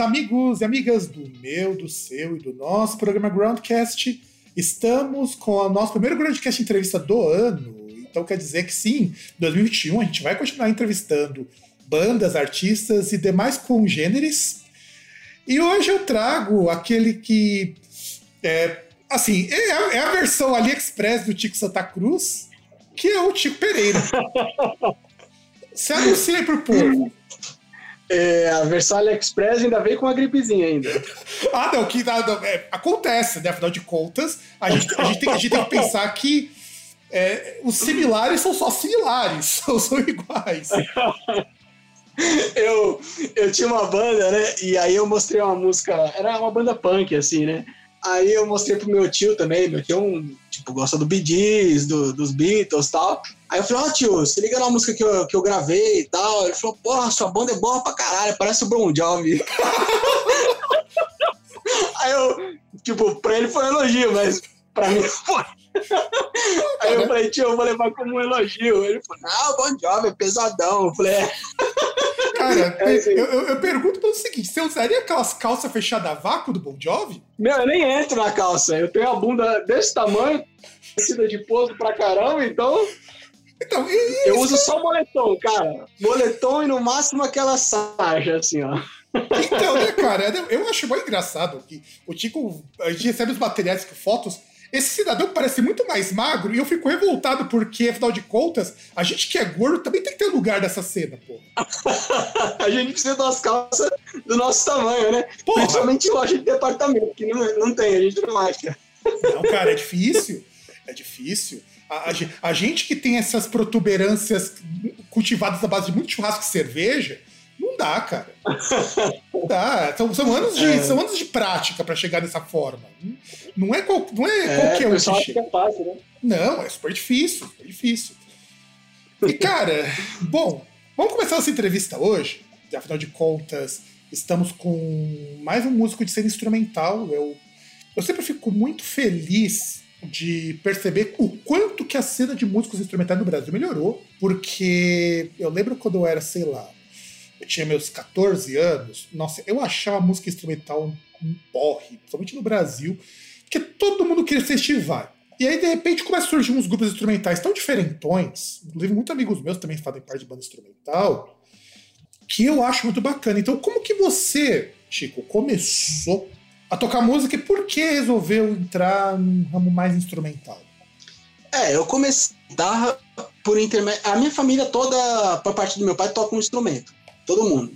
Amigos e amigas do meu, do seu e do nosso programa Groundcast. Estamos com o nosso primeiro Groundcast entrevista do ano. Então quer dizer que sim, 2021 a gente vai continuar entrevistando bandas, artistas e demais congêneres. E hoje eu trago aquele que é, assim, é, é a versão AliExpress do Tico Santa Cruz, que é o Tico Pereira. Se anuncia aí pro povo. É, a versão AliExpress ainda veio com uma gripezinha ainda. ah, não, que não, é, acontece, né? Afinal de contas, a gente, a gente, tem, a gente tem que pensar que é, os similares são só similares, não são iguais. eu, eu tinha uma banda, né? E aí eu mostrei uma música, era uma banda punk, assim, né? Aí eu mostrei pro meu tio também, meu tio é um, tipo, gosta do Bee Gees, do, dos Beatles e tal. Aí eu falei, ó oh, tio, se liga na música que eu, que eu gravei e tal. Ele falou, porra, sua banda é boa pra caralho, parece o Bon Jovi. Aí eu, tipo, pra ele foi um elogio, mas pra mim foi. Aí eu falei, tio, eu vou levar como um elogio. Ele falou, não, Bon Jovi é pesadão. Eu falei, é. Cara, é assim. eu, eu, eu, pergunto pelo seguinte: você usaria aquelas calças fechadas a vácuo do Bon Jovi? Meu, eu nem entro na calça. Eu tenho a bunda desse tamanho, descida de pouso pra caramba, então então, eu uso só moletom, cara. Moletom e no máximo aquela sarja, assim, ó. Então, né, cara, eu acho bem engraçado que o Tico, a gente recebe os materiais que fotos. Esse cidadão parece muito mais magro e eu fico revoltado porque, afinal de contas, a gente que é gordo também tem que ter lugar dessa cena, pô. a gente precisa das calças do nosso tamanho, né? Porra. Principalmente loja de departamento, que não, não tem, a gente não acha. Não, cara, é difícil. É difícil. A, a, a, gente que tem essas protuberâncias cultivadas à base de muito churrasco e cerveja, não dá, cara. Não dá. São, são anos, de, é. são anos de prática para chegar dessa forma. Não é, qual, não é, é qualquer um que chega. É fácil, né? Não, é super difícil, super difícil. E, cara, bom, vamos começar essa entrevista hoje. Afinal de contas, estamos com mais um músico de cena instrumental. Eu, eu sempre fico muito feliz de perceber o quanto que a cena de músicos instrumentais no Brasil melhorou, porque eu lembro quando eu era, sei lá, eu tinha meus 14 anos, nossa, eu achava a música instrumental um porre, principalmente no Brasil, porque todo mundo queria Vai. E aí, de repente, começa a surgir uns grupos instrumentais tão diferentões, inclusive muitos amigos meus também fazem parte de banda instrumental, que eu acho muito bacana. Então, como que você, Chico, começou a tocar música e por que resolveu entrar num ramo mais instrumental? É, eu comecei guitarra por intermédio. A minha família toda, por parte do meu pai, toca um instrumento. Todo mundo.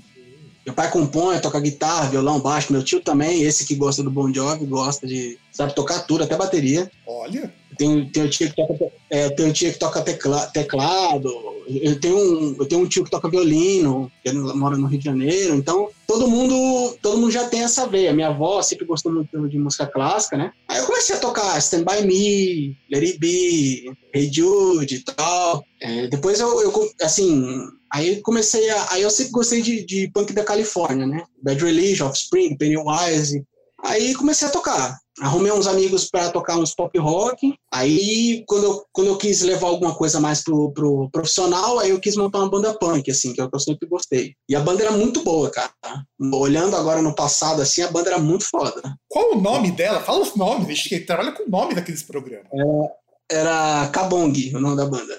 Meu pai compõe, toca guitarra, violão, baixo. Meu tio também, esse que gosta do Bon Jovi, gosta de, sabe, tocar tudo, até bateria. Olha. Tem, tem um tio que toca, é, tem um tio que toca tecla, teclado. Eu tenho, um, eu tenho um tio que toca violino, que mora no Rio de Janeiro. Então, todo mundo, todo mundo já tem essa veia. Minha avó sempre gostou muito de música clássica, né? Aí eu comecei a tocar Stand By Me, Let It Be, Hey Jude e tal. É, depois eu, eu, assim, aí comecei a. Aí eu sempre gostei de, de punk da Califórnia, né? Bad Religion, Offspring, Pennywise. Aí comecei a tocar. Arrumei uns amigos para tocar uns pop rock. Aí, quando eu, quando eu quis levar alguma coisa mais pro, pro profissional, aí eu quis montar uma banda punk, assim, que é o que eu sempre gostei. E a banda era muito boa, cara. Olhando agora no passado, assim, a banda era muito foda. Qual o nome dela? Fala os nomes, deixa que trabalha com o nome daqueles programas. É, era Kabong, o nome da banda.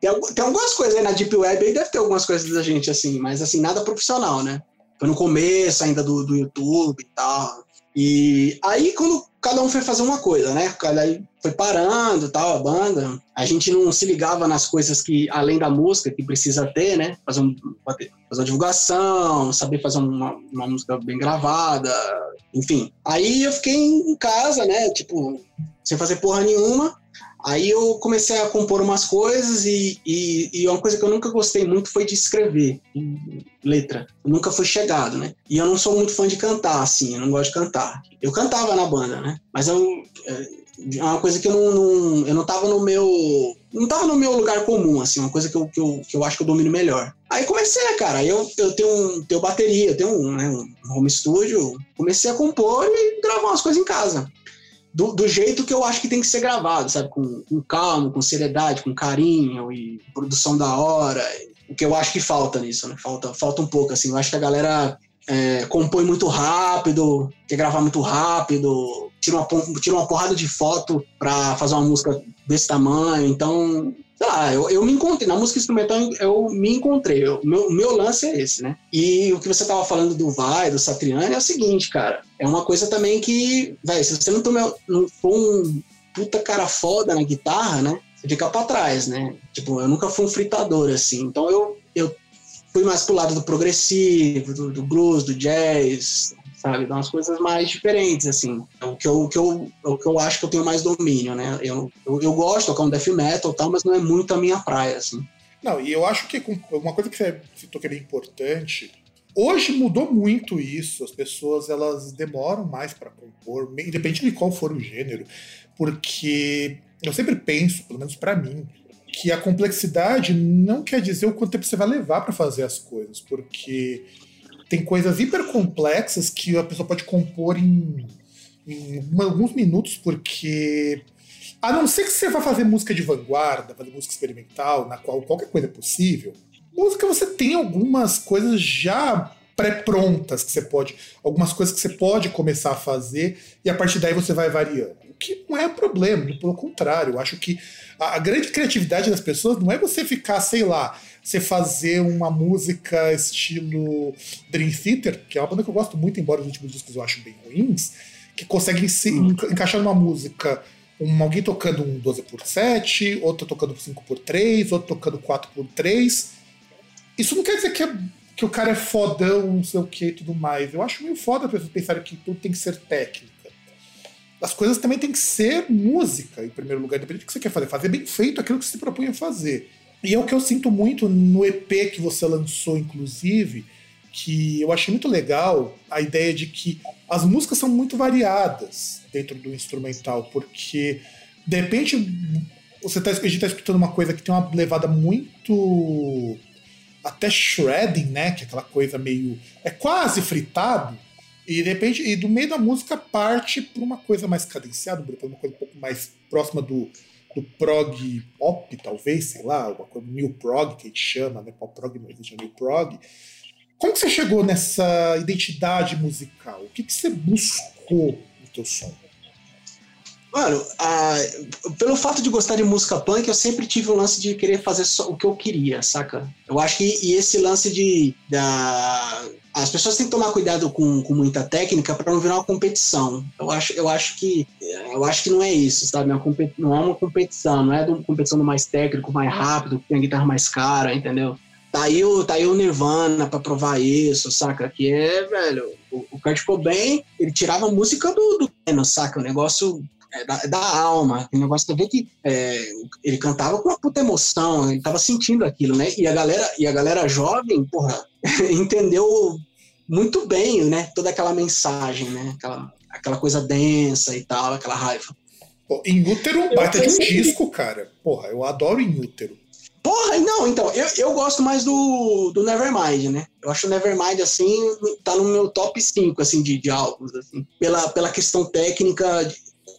Tem, tem algumas coisas aí na Deep Web, aí deve ter algumas coisas da gente, assim, mas assim, nada profissional, né? Foi no começo ainda do, do YouTube e tal. E aí, quando, cada um foi fazer uma coisa, né? Cada foi parando, tal, a banda. A gente não se ligava nas coisas que, além da música, que precisa ter, né? Fazer, um, fazer uma divulgação, saber fazer uma, uma música bem gravada, enfim. Aí eu fiquei em casa, né? Tipo, sem fazer porra nenhuma. Aí eu comecei a compor umas coisas e, e, e, uma coisa que eu nunca gostei muito foi de escrever letra. Eu nunca fui chegado, né? E eu não sou muito fã de cantar, assim, eu não gosto de cantar. Eu cantava na banda, né? Mas eu, é, é uma coisa que eu não, não, eu não tava no meu não tava no meu lugar comum, assim, uma coisa que eu, que eu, que eu acho que eu domino melhor. Aí comecei, cara, eu, eu tenho, tenho bateria, eu tenho um, né, um home studio, comecei a compor e gravar umas coisas em casa do, do, jeito que eu acho que tem que ser gravado, sabe? Com, com calma, com seriedade, com carinho e produção da hora. O que eu acho que falta nisso, né? Falta, falta um pouco, assim. Eu acho que a galera é, compõe muito rápido, quer gravar muito rápido, tira uma, tira uma porrada de foto para fazer uma música desse tamanho. Então, sei lá, eu, eu me encontrei, na música instrumental eu me encontrei, o meu, meu lance é esse, né? E o que você tava falando do Vai, do Satriani, é o seguinte, cara, é uma coisa também que, velho, se você não, tome, não for um puta cara foda na guitarra, né? Você fica pra trás, né? Tipo, eu nunca fui um fritador, assim, então eu, eu fui mais pro lado do progressivo, do, do blues, do jazz, sabe? Dá umas coisas mais diferentes, assim. É o que eu, o que eu, é o que eu acho que eu tenho mais domínio, né? Eu, eu, eu gosto de tocar um death metal tal, mas não é muito a minha praia, assim. Não, e eu acho que uma coisa que você citou que é importante, hoje mudou muito isso, as pessoas elas demoram mais para compor, independente de qual for o gênero, porque eu sempre penso, pelo menos para mim, que a complexidade não quer dizer o quanto tempo você vai levar para fazer as coisas, porque tem coisas hiper complexas que a pessoa pode compor em, em alguns minutos, porque a não ser que você vá fazer música de vanguarda, fazer música experimental, na qual qualquer coisa é possível, música você tem algumas coisas já pré-prontas que você pode, algumas coisas que você pode começar a fazer e a partir daí você vai variando. O que não é problema, pelo contrário, eu acho que a, a grande criatividade das pessoas não é você ficar, sei lá, você fazer uma música estilo Dream Theater, que é uma banda que eu gosto muito, embora os últimos discos eu acho bem ruins, que consegue se hum. encaixar numa música um, alguém tocando um 12 por 7 outro tocando 5 por 3 outro tocando 4 por 3 Isso não quer dizer que, é, que o cara é fodão, não sei o que e tudo mais. Eu acho meio foda a pessoa pensar que tudo tem que ser técnica. As coisas também tem que ser música, em primeiro lugar, independente do que você quer fazer. Fazer bem feito aquilo que você se propõe a fazer. E é o que eu sinto muito no EP que você lançou, inclusive, que eu achei muito legal a ideia de que as músicas são muito variadas dentro do instrumental, porque de repente você tá, está escutando uma coisa que tem uma levada muito até shredding, né? Que é aquela coisa meio. é quase fritado. E de repente, e do meio da música parte para uma coisa mais cadenciada, para uma coisa um pouco mais próxima do, do prog pop, talvez, sei lá, uma coisa new prog que a gente chama, né? Pop prog não existe new prog. Como que você chegou nessa identidade musical? O que, que você buscou no teu som? Mano, pelo fato de gostar de música punk, eu sempre tive o lance de querer fazer só o que eu queria, saca? Eu acho que e esse lance de da, as pessoas têm que tomar cuidado com, com muita técnica para não virar uma competição. Eu acho, eu acho que eu acho que não é isso, sabe? Não é uma competição, não é uma competição do mais técnico, mais rápido, que tem a guitarra mais cara, entendeu? Tá aí o, tá aí o Nirvana para provar isso, saca? Que é, velho, o, o Kurt Cobain, ele tirava a música do, do saca? O negócio é da, da, alma, o negócio de ver que é, ele cantava com uma puta emoção, ele tava sentindo aquilo, né? E a galera, e a galera jovem, porra, entendeu muito bem, né? Toda aquela mensagem, né? Aquela, aquela coisa densa e tal, aquela raiva. Pô, Inútero é baita de um disco, cara. Porra, eu adoro Inútero. Porra, não, então, eu, eu gosto mais do, do Nevermind, né? Eu acho o Nevermind, assim, tá no meu top 5, assim, de, de álbuns, assim. Pela, pela questão técnica,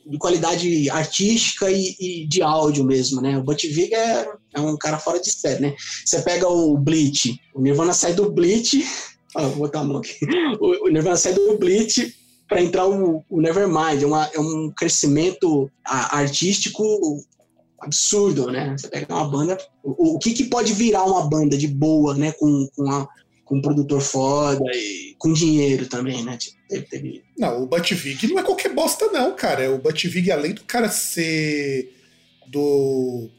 de, de qualidade artística e, e, de áudio mesmo, né? O Butch Vig é, é um cara fora de série, né? Você pega o Bleach, o Nirvana sai do Bleach ah, vou botar a mão aqui. O, o Nirvana sai do Bleach para entrar o, o Nevermind. É, uma, é um crescimento artístico absurdo, né? Você pega uma banda. O, o que, que pode virar uma banda de boa, né? Com, com, a, com um produtor foda e com dinheiro também, né? Tipo, Não, o Buttigieg não é qualquer bosta, não, cara. O Buttigieg, além do cara ser do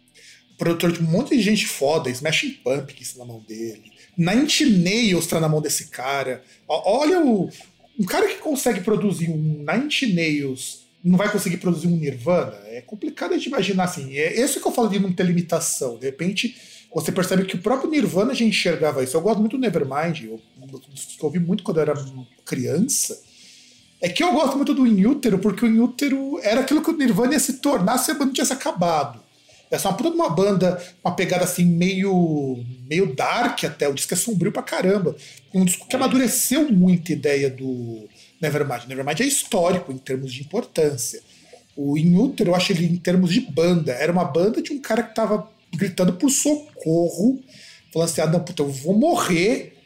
produtor de um monte de gente foda, Smashing Pumpkins na mão dele, Nine Nails tá na mão desse cara. Olha o. Um cara que consegue produzir um Nine Nails não vai conseguir produzir um Nirvana? É complicado de imaginar assim. É isso que eu falo de não ter limitação. De repente você percebe que o próprio Nirvana já enxergava isso. Eu gosto muito do Nevermind, eu, eu ouvi muito quando eu era criança. É que eu gosto muito do Inútero, porque o Inútero era aquilo que o Nirvana ia se tornar se a banda tivesse acabado. É uma puta de uma banda, uma pegada assim meio meio dark até, o disco é sombrio pra caramba. Um disco que amadureceu muito a ideia do Nevermind. Nevermind é histórico em termos de importância. O Inútero, eu acho ele em termos de banda, era uma banda de um cara que tava gritando por socorro, falando assim: ah, não, puta, eu vou morrer.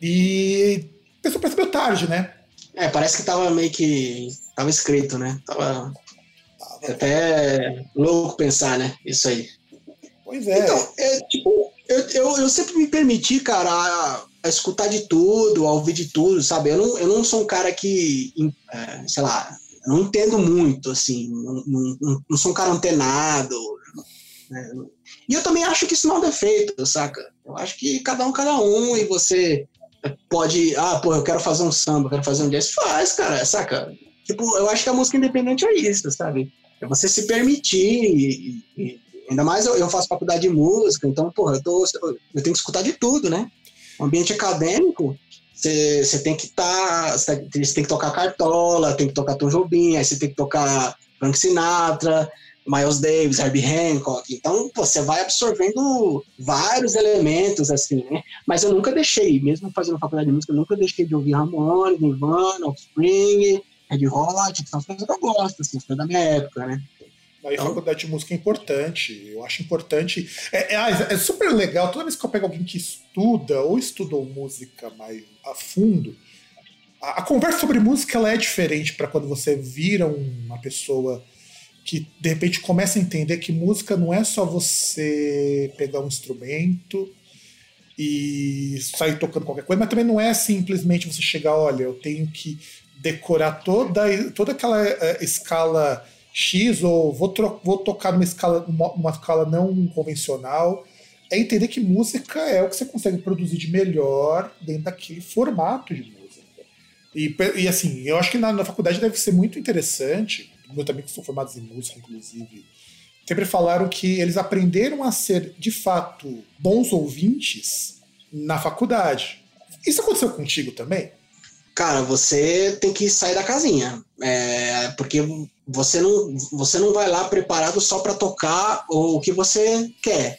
E a pessoa percebeu tarde, né? É, parece que tava meio que. Tava escrito, né? Tava. Até louco pensar, né? Isso aí. Pois é. Então, é, tipo, eu, eu, eu sempre me permiti, cara, a, a, escutar de tudo, a ouvir de tudo, sabe? Eu não, eu não sou um cara que, é, sei lá, não entendo muito, assim, não, não, não, sou um cara antenado, né? E eu também acho que isso não é um defeito, saca? Eu acho que cada um, cada um, e você pode, ah, pô, eu quero fazer um samba, quero fazer um jazz, faz, cara, saca? Tipo, eu acho que a música independente é isso, sabe? É você se permitir, e, e ainda mais eu, eu, faço faculdade de música, então, porra, eu, tô, eu tenho que escutar de tudo, né? O ambiente acadêmico, você tem que estar, tá, você tem que tocar Cartola, tem que tocar Tom Jobim, aí você tem que tocar Frank Sinatra, Miles Davis, Herbie Hancock. Então, você vai absorvendo vários elementos, assim, né? Mas eu nunca deixei, mesmo fazendo faculdade de música, eu nunca deixei de ouvir Ramones, Nirvana, Offspring, Red Hot, que são as coisas que eu gosto, assim, foi da minha época, né? Aí então, faculdade de música é importante. Eu acho importante. É, é, é, super legal. Toda vez que eu pego alguém que estuda ou estudou música mais a fundo, a, a conversa sobre música ela é diferente para quando você vira uma pessoa que de repente começa a entender que música não é só você pegar um instrumento e sair tocando qualquer coisa, mas também não é simplesmente você chegar, olha, eu tenho que decorar toda, toda aquela uh, escala X ou vou, vou tocar numa escala, uma, uma escala não convencional. É entender que música é o que você consegue produzir de melhor dentro daquele formato de música. E, e assim, eu acho que na, na faculdade deve ser muito interessante meus amigos são formados em música, inclusive, sempre falaram que eles aprenderam a ser, de fato, bons ouvintes na faculdade. Isso aconteceu contigo também? Cara, você tem que sair da casinha. É, porque você não, você não vai lá preparado só para tocar o que você quer.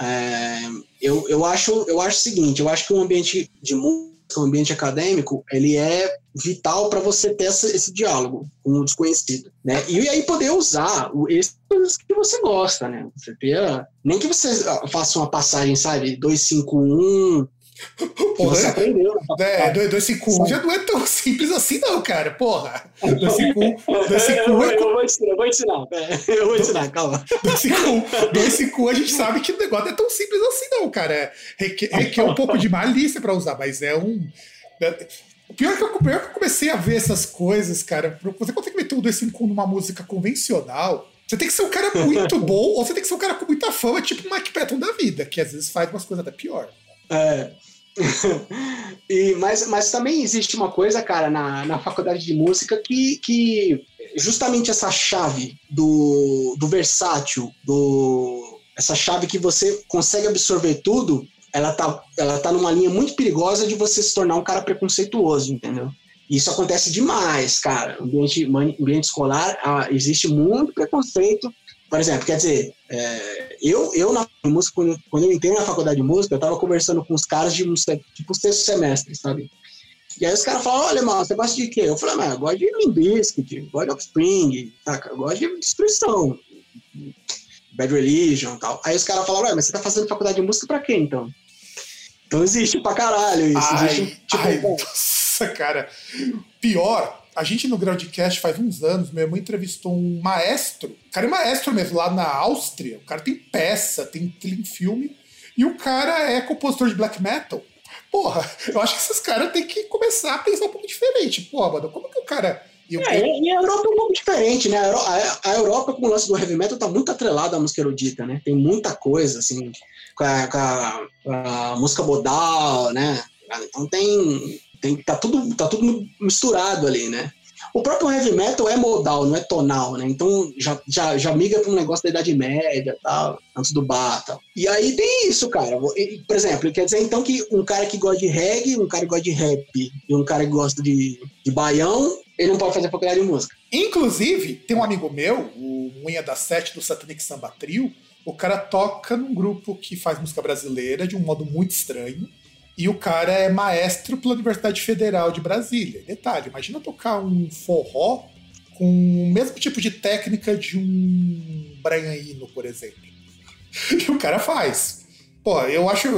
É, eu, eu, acho, eu acho o seguinte, eu acho que o ambiente de música o ambiente acadêmico ele é vital para você ter essa, esse diálogo com o desconhecido, né? E aí poder usar esses que você gosta, né? Você ter, nem que você faça uma passagem, sabe, 251 Porra, você aprendeu. É, 251 já não é tão simples assim, não, cara. Porra. 251. 251 é... eu, vou ensinar, eu vou ensinar. É, eu vou ensinar, calma. 251, 251 a gente sabe que o negócio não é tão simples assim, não, cara. Requer, requer um pouco de malícia pra usar, mas é um. O pior é que, eu, pior que eu comecei a ver essas coisas, cara. Você consegue meter um 251 numa música convencional. Você tem que ser um cara muito bom, ou você tem que ser um cara com muita fama, tipo o Mike Patton da vida, que às vezes faz umas coisas até pior. É. e, mas, mas também existe uma coisa, cara, na, na faculdade de música que, que justamente essa chave do, do versátil, do, essa chave que você consegue absorver tudo, ela tá, ela tá numa linha muito perigosa de você se tornar um cara preconceituoso, entendeu? Isso acontece demais, cara. Ambiente, ambiente escolar, ah, existe muito preconceito por exemplo, quer dizer, é, eu, eu na música, quando, quando, eu entrei na faculdade de música, eu tava conversando com os caras de tipo sexto semestre, sabe? E aí os caras falam, olha, mano, você gosta de quê? Eu falei, ah, eu gosto de Limbiskit, gosto de Offspring, saca? Eu gosto de destruição, Bad Religion e tal. Aí os caras falaram, ué, mas você tá fazendo faculdade de música pra quê, então? Então existe pra caralho isso. Ai, existe, tipo, ai, nossa, cara. Pior, a gente no Groundcast faz uns anos, meu irmão entrevistou um maestro, o cara é maestro mesmo, lá na Áustria. O cara tem peça, tem, tem filme, e o cara é compositor de black metal. Porra, eu acho que esses caras têm que começar a pensar um pouco diferente. Porra, mano, como que o cara. E, é, e a Europa é um pouco diferente, né? A, Europa, com o lance do heavy metal, tá muito atrelada à música erudita, né? Tem muita coisa, assim, com a, com a, com a música modal, né? Então tem, tem. tá, tudo, tá tudo misturado ali, né? O próprio heavy metal é modal, não é tonal, né? Então já, já, já migra para um negócio da Idade Média tal, antes do bar tal. E aí tem isso, cara. Por exemplo, quer dizer então que um cara que gosta de reggae, um cara que gosta de rap e um cara que gosta de, de baião, ele não pode fazer faculdade de música. Inclusive, tem um amigo meu, o Unha da Sete do Satanic Samba Trio, o cara toca num grupo que faz música brasileira de um modo muito estranho. E o cara é maestro pela Universidade Federal de Brasília. Detalhe, imagina tocar um forró com o mesmo tipo de técnica de um branhaíno, por exemplo. E o cara faz. Pô, eu acho.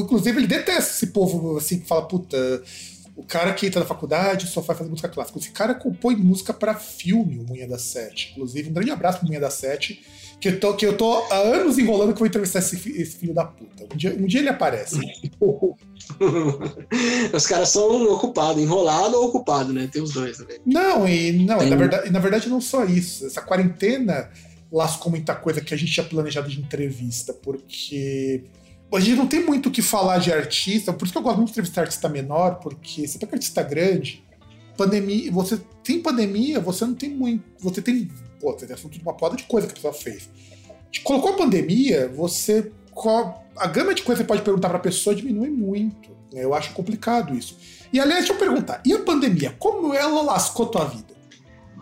inclusive, ele detesta esse povo assim que fala, puta, o cara que entra na faculdade só vai fazer música clássica. Esse cara compõe música para filme, o Munha da Sete. Inclusive, um grande abraço pro Munha da Sete que eu tô, que eu tô há anos enrolando que eu vou entrevistar esse, esse filho da puta. Um dia, um dia ele aparece. os caras são ocupados, enrolado ou ocupado, né? Tem os dois também. Não, e não, Tem... na, verdade, na verdade não só isso. Essa quarentena lascou muita coisa que a gente tinha planejado de entrevista, porque a gente não tem muito o que falar de artista, por isso que eu gosto muito de entrevistar artista menor, porque você pega artista grande, pandemia, você tem pandemia, você não tem muito, você tem pô, tem assunto de uma poda de coisa que a pessoa fez. Colocou a pandemia, você. A gama de coisas que você pode perguntar para a pessoa diminui muito. Né? Eu acho complicado isso. E aliás, deixa eu perguntar: e a pandemia? Como ela lascou tua vida?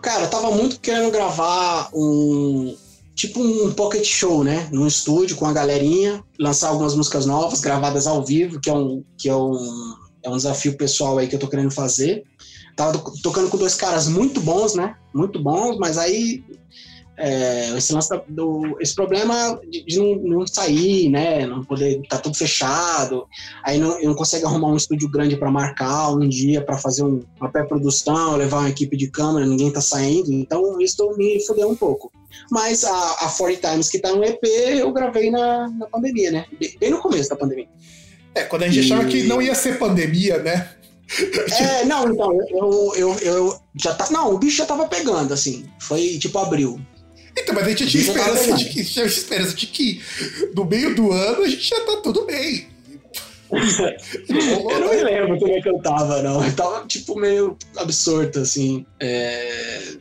Cara, eu tava muito querendo gravar um. Tipo um pocket show, né? Num estúdio com a galerinha, lançar algumas músicas novas, gravadas ao vivo, que é um, que é um, é um desafio pessoal aí que eu tô querendo fazer. Tava tocando com dois caras muito bons, né? Muito bons, mas aí é, esse, lance do, esse problema de, de não, não, sair, né? Não poder tá tudo fechado, aí não, não consegue arrumar um estúdio grande para marcar um dia para fazer um, uma pré-produção, levar uma equipe de câmera, ninguém tá saindo, então isso me fudeu um pouco. Mas a, a 40 Times que tá no EP eu gravei na, na pandemia, né? Bem no começo da pandemia. É, quando a gente e... achava que não ia ser pandemia, né? É, não, então, eu, eu, eu já tá. Não, o bicho já tava pegando, assim. Foi tipo abril. Então, mas a gente tinha esperança de que, tinha esperança de que no meio do ano a gente já tá tudo bem. eu não me lembro como é que eu tava, não. Eu tava, tipo, meio absorto, assim. É,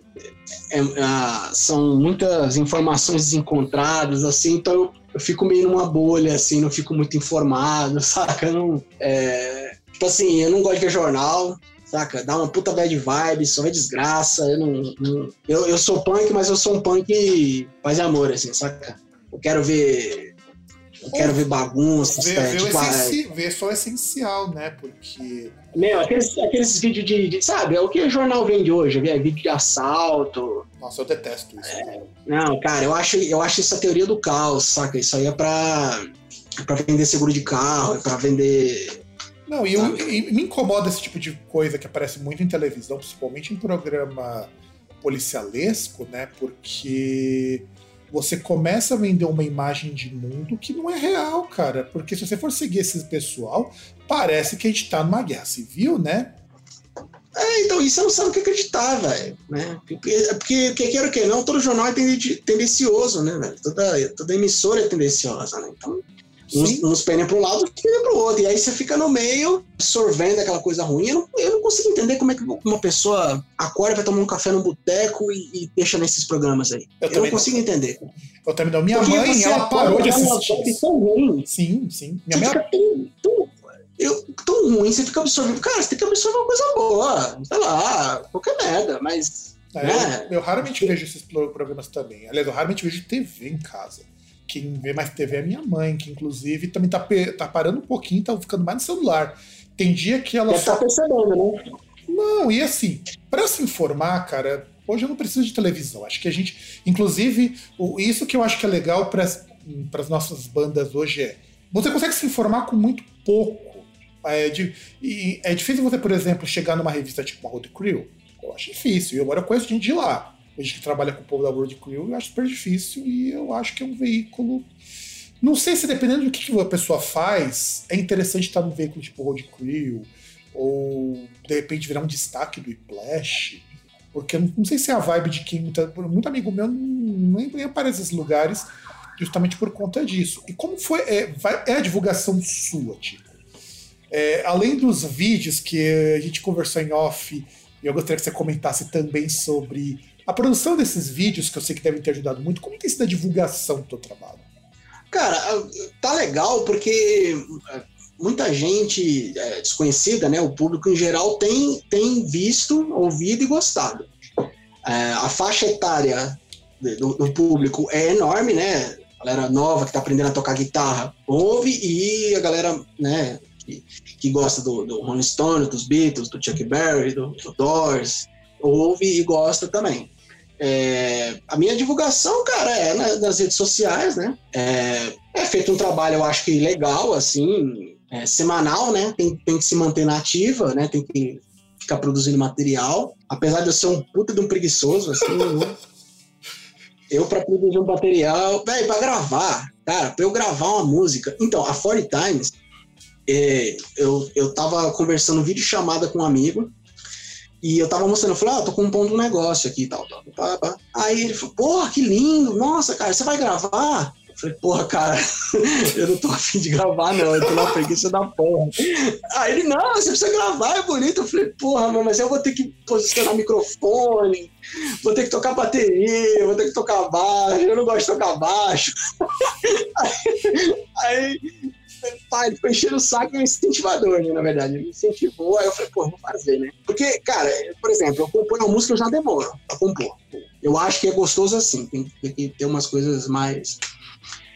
é, é, são muitas informações desencontradas, assim, então eu, eu, fico meio numa bolha, assim, não fico muito informado, saca? não, é, Tipo assim, eu não gosto de ver jornal, saca? Dá uma puta bad vibe, só é desgraça. Eu, não, não, eu, eu sou punk, mas eu sou um punk paz amor, assim, saca? Eu quero ver. Eu quero ver bagunça. Ver, ver, tipo, essenci... Ah, ver só o essencial, né? Porque. Meu, aqueles, aqueles vídeos de, de, Sabe, é o que o jornal vende hoje? É vídeo de assalto. Nossa, eu detesto isso. É, não, cara, eu acho, eu acho isso a teoria do caos, saca? Isso aí é pra, pra vender seguro de carro, é pra vender não, e, eu, e, me incomoda esse tipo de coisa que aparece muito em televisão, principalmente em programa policialesco, né? Porque você começa a vender uma imagem de mundo que não é real, cara. Porque se você for seguir esse pessoal, parece que a gente tá numa guerra civil, né? É, então, isso você não sabe o que acreditar, velho. Né? Porque, porque, que queira que não, todo jornal é tendencioso, né, velho? Toda, toda emissora é tendenciosa, né? Então, Uns, uns pendem para um lado, outros pendem para o outro. E aí você fica no meio, absorvendo aquela coisa ruim. Eu não, eu não consigo entender como é que uma pessoa acorda, vai tomar um café no boteco e, e deixa nesses programas aí. Eu, eu não consigo não. entender. Eu também não. Minha Porque mãe, ela parou de assistir. Tão ruim. Sim, sim. Minha mãe... fica tão, tão, eu, tão ruim, você fica absorvendo. Cara, você tem que absorver uma coisa boa. Sei lá, qualquer merda, mas. É, né? eu, eu, raramente vejo esses programas também. Aliás, eu raramente vejo TV em casa quem vê mais TV é minha mãe, que inclusive também tá, tá parando um pouquinho, tá ficando mais no celular. Tem dia que ela. Tá só... tá percebendo, né? Não, e assim, para se informar, cara, hoje eu não preciso de televisão. Acho que a gente. Inclusive, isso que eu acho que é legal para as nossas bandas hoje é. Você consegue se informar com muito pouco. É, de, e é difícil você, por exemplo, chegar numa revista tipo uma Road Crew. Eu acho difícil. E agora eu conheço gente de lá a gente que trabalha com o povo da World Crew, eu acho super difícil e eu acho que é um veículo Não sei se dependendo do que a pessoa faz, é interessante estar num veículo tipo Road Crew, ou de repente virar um destaque do Whiplash, porque não, não sei se é a vibe de quem. Muito amigo meu nem, nem aparece nesses lugares justamente por conta disso. E como foi. É, vai, é a divulgação sua, tipo? É, além dos vídeos que a gente conversou em off, eu gostaria que você comentasse também sobre a produção desses vídeos, que eu sei que devem ter ajudado muito, como tem sido a divulgação do teu trabalho? Cara, tá legal porque é, muita gente é, desconhecida, né, o público em geral, tem, tem visto, ouvido e gostado. É, a faixa etária do, do, público é enorme, né? A galera nova que está aprendendo a tocar guitarra ouve e a galera, né, que, que gosta do, do Rolling Stone, dos Beatles, do Chuck Berry, do, do Doors, ouve e gosta também. É, a minha divulgação, cara, é nas redes sociais, né? É, é, feito um trabalho, eu acho que legal, assim, é, semanal, né? Tem, tem que se manter na ativa, né? Tem que ficar produzindo material. Apesar de eu ser um puta de um preguiçoso, assim, eu para produzir um material, velho, para gravar, cara, para eu gravar uma música. Então, a 40 Times, é, eu, eu tava conversando vídeo chamada com um amigo, e eu tava mostrando, eu falei, ah, tô compondo um negócio aqui e tal, tal, tal, tal. Aí ele falou, porra, que lindo, nossa, cara, você vai gravar? Eu falei, porra, cara, eu não tô afim de gravar, não, eu tô na preguiça da porra. Aí ele, não, você precisa gravar, é bonito. Eu falei, porra, mas eu vou ter que posicionar microfone, vou ter que tocar bateria, vou ter que tocar baixo, eu não gosto de tocar baixo. aí, aí pai, ele ficou enchendo o saco e é um incentivador, né, na verdade. Ele incentivou, aí eu falei, pô, vou fazer, né? Porque, cara, por exemplo, eu componho uma música, eu já demoro pra compor. Eu acho que é gostoso assim, tem, que ter umas coisas mais.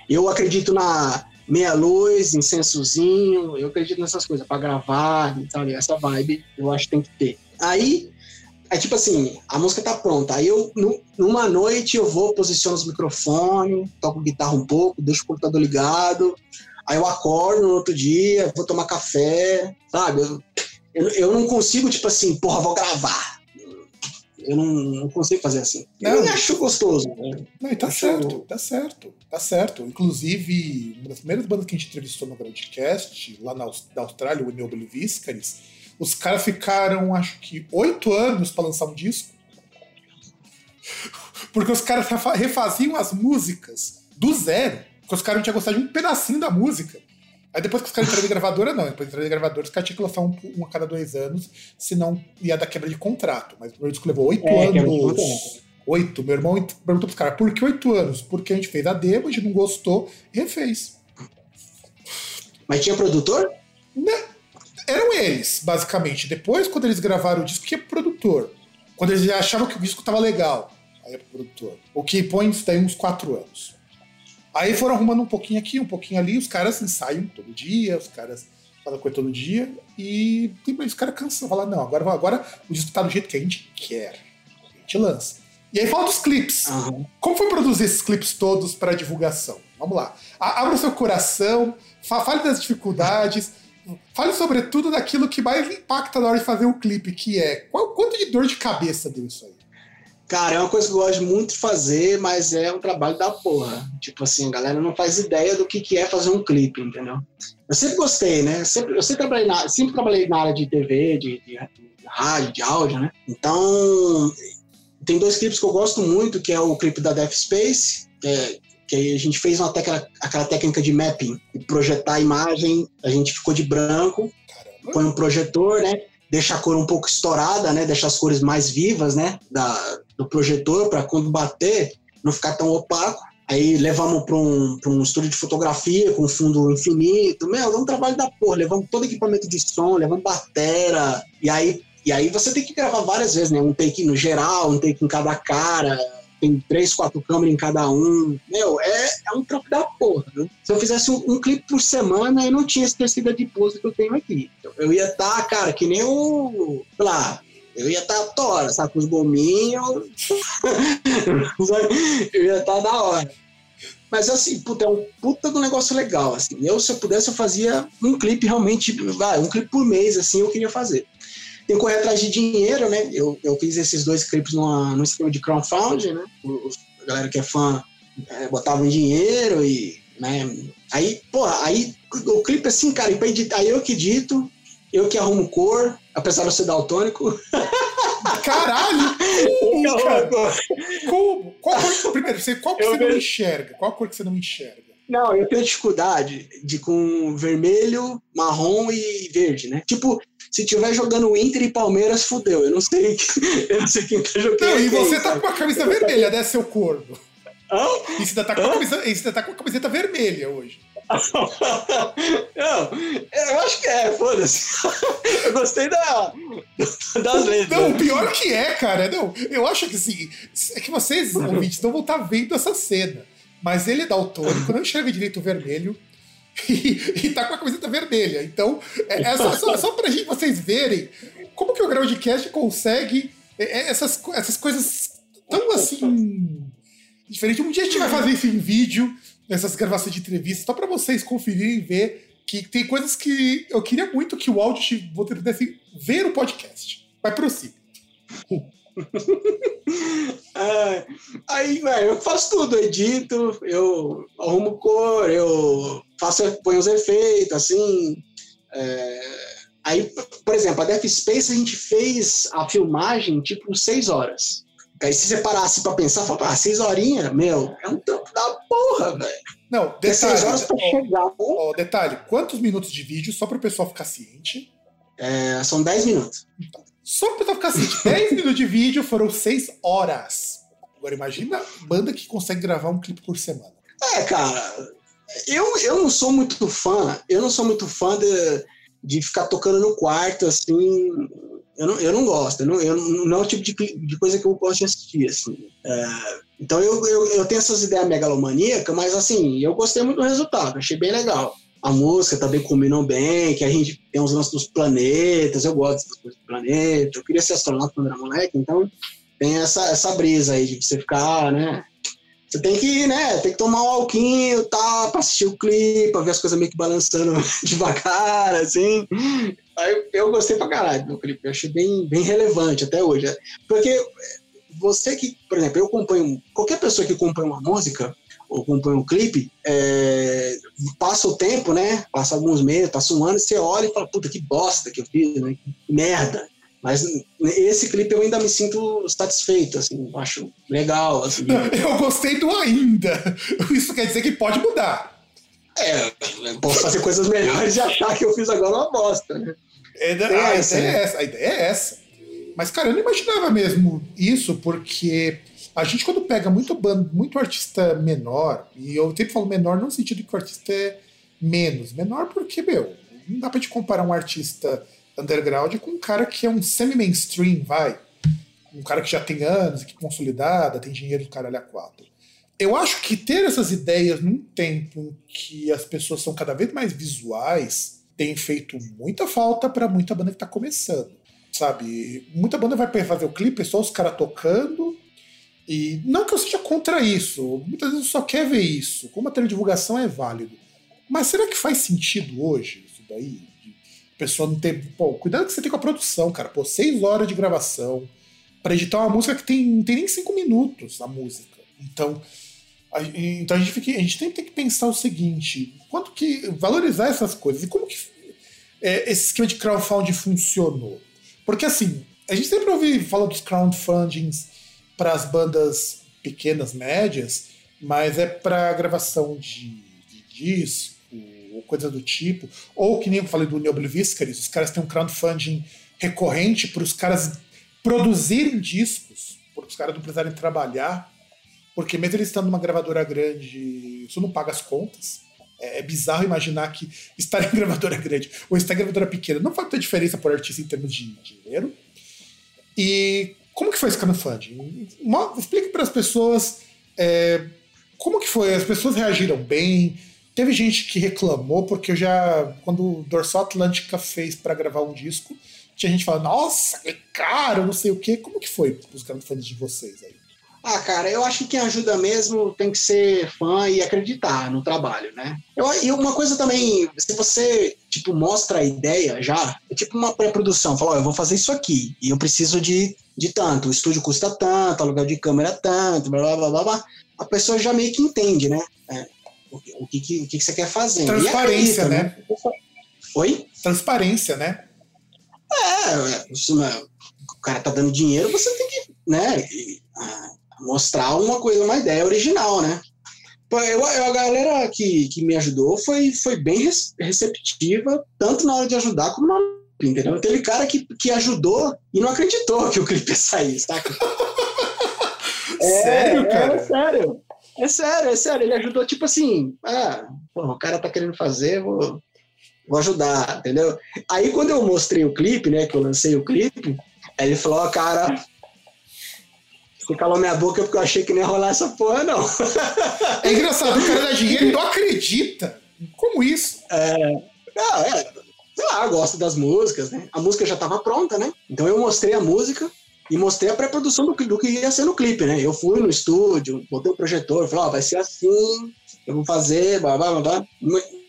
Eu acredito na meia luz, incensozinho, eu acredito nessas coisas, pra gravar, sabe? Essa vibe eu acho que tem que ter. Aí, é tipo assim, a música tá pronta. Aí eu, numa noite, eu vou, posiciono os microfones, toco guitarra um pouco, deixo o computador ligado, Aí eu acordo no outro dia, vou tomar café, sabe? Eu, eu, não consigo, tipo assim, porra, vou gravar. Eu não, não consigo fazer assim. Não, eu acho gostoso. Né? Não, e tá acho... certo, tá certo, tá certo. Inclusive, uma das primeiras bandas que a gente entrevistou no Groundcast, lá na, na Austrália, o Inoble Viscaris, os caras ficaram, acho que, oito anos para lançar um disco. Porque os caras refaziam as músicas do zero. Porque os caras não tinham gostado de um pedacinho da música. Aí depois que os caras entraram de gravadora, não. Depois entraram de gravadora, os caras tinham que lançar um, um, a cada dois anos, senão ia dar quebra de contrato. Mas o meu disco levou oito é, anos. Oito. Meu irmão perguntou pros caras, por que oito anos? Porque a gente fez a demo, a gente não gostou e refez. Mas tinha produtor? Não. Né? Eram eles, basicamente. Depois, quando eles gravaram o disco, que é produtor. Quando eles achavam que o disco tava legal, aí é pro produtor. O que põe isso daí uns quatro anos. Aí foram arrumando um pouquinho aqui, um pouquinho ali, os caras ensaiam todo dia, os caras fazem coisa todo dia, e os caras cansam, falam, não, agora, agora o disco tá do jeito que a gente quer. A gente lança. E aí fala dos clipes. Uhum. Como foi produzir esses clipes todos para divulgação? Vamos lá. Abra o seu coração, fale das dificuldades, fale sobretudo daquilo que mais impacta na hora de fazer o clipe, que é qual, quanto de dor de cabeça deu isso aí? Cara, é uma coisa que eu gosto muito de fazer, mas é um trabalho da porra. Tipo assim, a galera não faz ideia do que, que é fazer um clipe, entendeu? Eu sempre gostei, né? Eu sempre, eu sempre, trabalhei, na, sempre trabalhei na área de TV, de, de, de rádio, de áudio, né? Então, tem dois clipes que eu gosto muito, que é o clipe da Death Space, que, é, que a gente fez uma técnica, aquela técnica de mapping, de projetar a imagem, a gente ficou de branco, põe um projetor, né? Deixa a cor um pouco estourada, né? Deixa as cores mais vivas, né? Da, do projetor para quando bater não ficar tão opaco. Aí levamos para um, um estúdio de fotografia com fundo infinito. Meu, é um trabalho da porra. Levamos todo equipamento de som, levamos batera. E aí, e aí você tem que gravar várias vezes, né? Um take no geral, um take em cada cara. Tem três, quatro câmeras em cada um. Meu, é, é um trampo da porra. Né? Se eu fizesse um, um, clipe por semana, eu não tinha esse tecido de pose que eu tenho aqui. Eu ia estar, tá, cara, que nem o. Sei lá, eu ia estar tá tora, sabe? Com os gominhos. eu ia estar tá da hora. Mas assim, puta, é um puta do negócio legal. Assim. Eu, se eu pudesse, eu fazia um clipe realmente, vai, um clipe por mês, assim, eu queria fazer. Tem que correr atrás de dinheiro, né? Eu, eu fiz esses dois clipes numa, no esquema de crowdfunding, né? Os, a galera que é fã é, botava dinheiro e né? Aí, porra, aí o clipe assim, cara, e pra editar, aí eu que edito, eu que arrumo cor, apesar de eu ser daltônico. Caralho! Como? Qual cor, primeiro, você, qual que você não enxerga? Qual cor que você não enxerga? Não, eu tenho dificuldade de com vermelho, marrom e verde, né? Tipo, se tiver jogando Inter e Palmeiras, fudeu. Eu não sei, eu não sei quem tá jogando. Não, e você tá com a camisa vermelha, né, seu corno? Hã? E você tá com, a camisa, você tá com a camiseta vermelha hoje. não, eu acho que é, foda-se. Eu gostei da, das letras. Não, o pior que é, cara. Não, eu acho que assim, é que vocês, ouvintes, não vão estar tá vendo essa cena. Mas ele é daltônico, não enxerga direito o vermelho. E, e tá com a camiseta vermelha. Então, é, é só, só, só pra gente, vocês verem como que o Groundcast consegue é, é, essas, essas coisas tão assim. diferente. Um dia a gente vai fazer isso em vídeo essas gravações de entrevista, só para vocês conferirem e ver que tem coisas que eu queria muito que o áudio pudesse ver o podcast. Vai prossiga. ah, aí, velho, eu faço tudo, eu edito, eu arrumo cor, eu faço, ponho os efeitos, assim. É... Aí, por exemplo, a Death Space a gente fez a filmagem tipo seis horas. Aí se você parasse pra pensar, fala, ah, seis horinhas, meu, é um tempo da porra, velho. Não, detalhe. Seis horas pra ó, chegar. Ó, detalhe, quantos minutos de vídeo, só para o pessoal ficar ciente? É, são dez minutos. Então, só para o ficar ciente, dez minutos de vídeo foram seis horas. Agora imagina banda que consegue gravar um clipe por semana. É, cara, eu, eu não sou muito fã, eu não sou muito fã de, de ficar tocando no quarto, assim, eu não, eu não gosto, eu não, eu não é o tipo de, de coisa que eu gosto de assistir, assim. É, então eu, eu, eu, tenho essas ideias megalomaníacas, mas assim, eu gostei muito do resultado, achei bem legal. A música também combinou bem, que a gente tem uns lances dos planetas, eu gosto dessas coisas do planeta, eu queria ser astronauta quando era moleque, então tem essa, essa brisa aí de você ficar, né? Você tem que, né, tem que tomar um alquinho, tá, pra assistir o clipe, pra ver as coisas meio que balançando devagar, assim. Aí eu gostei pra caralho do clipe, eu achei bem, bem relevante até hoje. Porque você que, por exemplo, eu acompanho, qualquer pessoa que acompanha uma música ou acompanha um clipe, é, passa o tempo, né? Passa alguns meses, passa um ano, e você olha e fala, puta, que bosta que eu fiz, né? Que merda. Mas esse clipe eu ainda me sinto satisfeito, assim, acho legal. Assim. Eu gostei do ainda. Isso quer dizer que pode mudar. É, posso fazer coisas melhores e achar que eu fiz agora uma bosta, né? É, a, a, essa, ideia é essa, a ideia é essa. Mas, cara, eu não imaginava mesmo isso, porque a gente, quando pega muito, band, muito artista menor, e eu sempre falo menor não no sentido que o artista é menos, menor porque, meu, não dá pra te comparar um artista underground com um cara que é um semi-mainstream, vai. Um cara que já tem anos, que consolidada, tem dinheiro do caralho a quatro. Eu acho que ter essas ideias num tempo em que as pessoas são cada vez mais visuais tem feito muita falta para muita banda que tá começando sabe? Muita banda vai fazer o clipe, é só os caras tocando. E não que eu seja contra isso, muitas vezes eu só quer ver isso. Como a teledivulgação é válido. Mas será que faz sentido hoje isso daí? A pessoa não ter. Pô, cuidado que você tem com a produção, cara. Pô, seis horas de gravação para editar uma música que tem, não tem nem cinco minutos a música. Então. A, então a gente, fica, a gente tem, tem que pensar o seguinte: quanto que. valorizar essas coisas. E como que é, esse esquema de crowdfunding funcionou? Porque assim, a gente sempre ouve falar dos crowdfundings para as bandas pequenas, médias, mas é para gravação de, de, disco ou coisa do tipo. Ou que nem eu falei do Neobliviscaris, os caras têm um crowdfunding recorrente para os caras produzirem discos, para os caras não precisarem trabalhar. Porque mesmo eles estando numa gravadora grande, isso não paga as contas. É, é bizarro imaginar que estar em gravadora grande ou estar em gravadora pequena não faz muita diferença por artista em termos de dinheiro. E como que foi esse crowdfunding? Explique para as pessoas é, como que foi. As pessoas reagiram bem? Teve gente que reclamou, porque eu já, quando o Dorsal Atlântica fez para gravar um disco, tinha gente falando, nossa, que caro, não sei o quê. Como que foi os crowdfunding de vocês aí? Ah, cara, eu acho que quem ajuda mesmo tem que ser fã e acreditar no trabalho, né? Eu, e uma coisa também, se você, tipo, mostra a ideia já, é tipo uma pré-produção, fala, ó, eu vou fazer isso aqui, e eu preciso de, de tanto, o estúdio custa tanto, aluguel de câmera tanto, blá, blá, blá, blá, a pessoa já meio que entende, né? É, o, que, o, que, o que você quer fazer. Transparência, né? Oi? Transparência, né? É, isso, o cara tá dando dinheiro, você tem que, né, mostrar uma coisa, uma ideia original, né? Eu, a galera que, que me ajudou foi, foi bem receptiva, tanto na hora de ajudar como na hora entendeu? Teve cara que, que ajudou e não acreditou que o clipe ia sair, saca? é, sério, cara? É, é, sério. É sério, é sério. Ele ajudou, tipo assim, ah, o cara tá querendo fazer, vou, vou ajudar, entendeu? Aí quando eu mostrei o clipe, né, que eu lancei o clipe, ele falou, ó, cara, você calou minha boca porque eu achei que nem ia rolar essa porra, não. É engraçado, o cara dá dinheiro e não acredita. Como isso? É, não, é, sei lá, gosto das músicas, né? A música já estava pronta, né? Então eu mostrei a música e mostrei a pré-produção do, do, que ia ser no clipe, né? Eu fui no estúdio, botei o projetor, falei, ó, oh, vai ser assim, eu vou fazer, blá, blá, blá,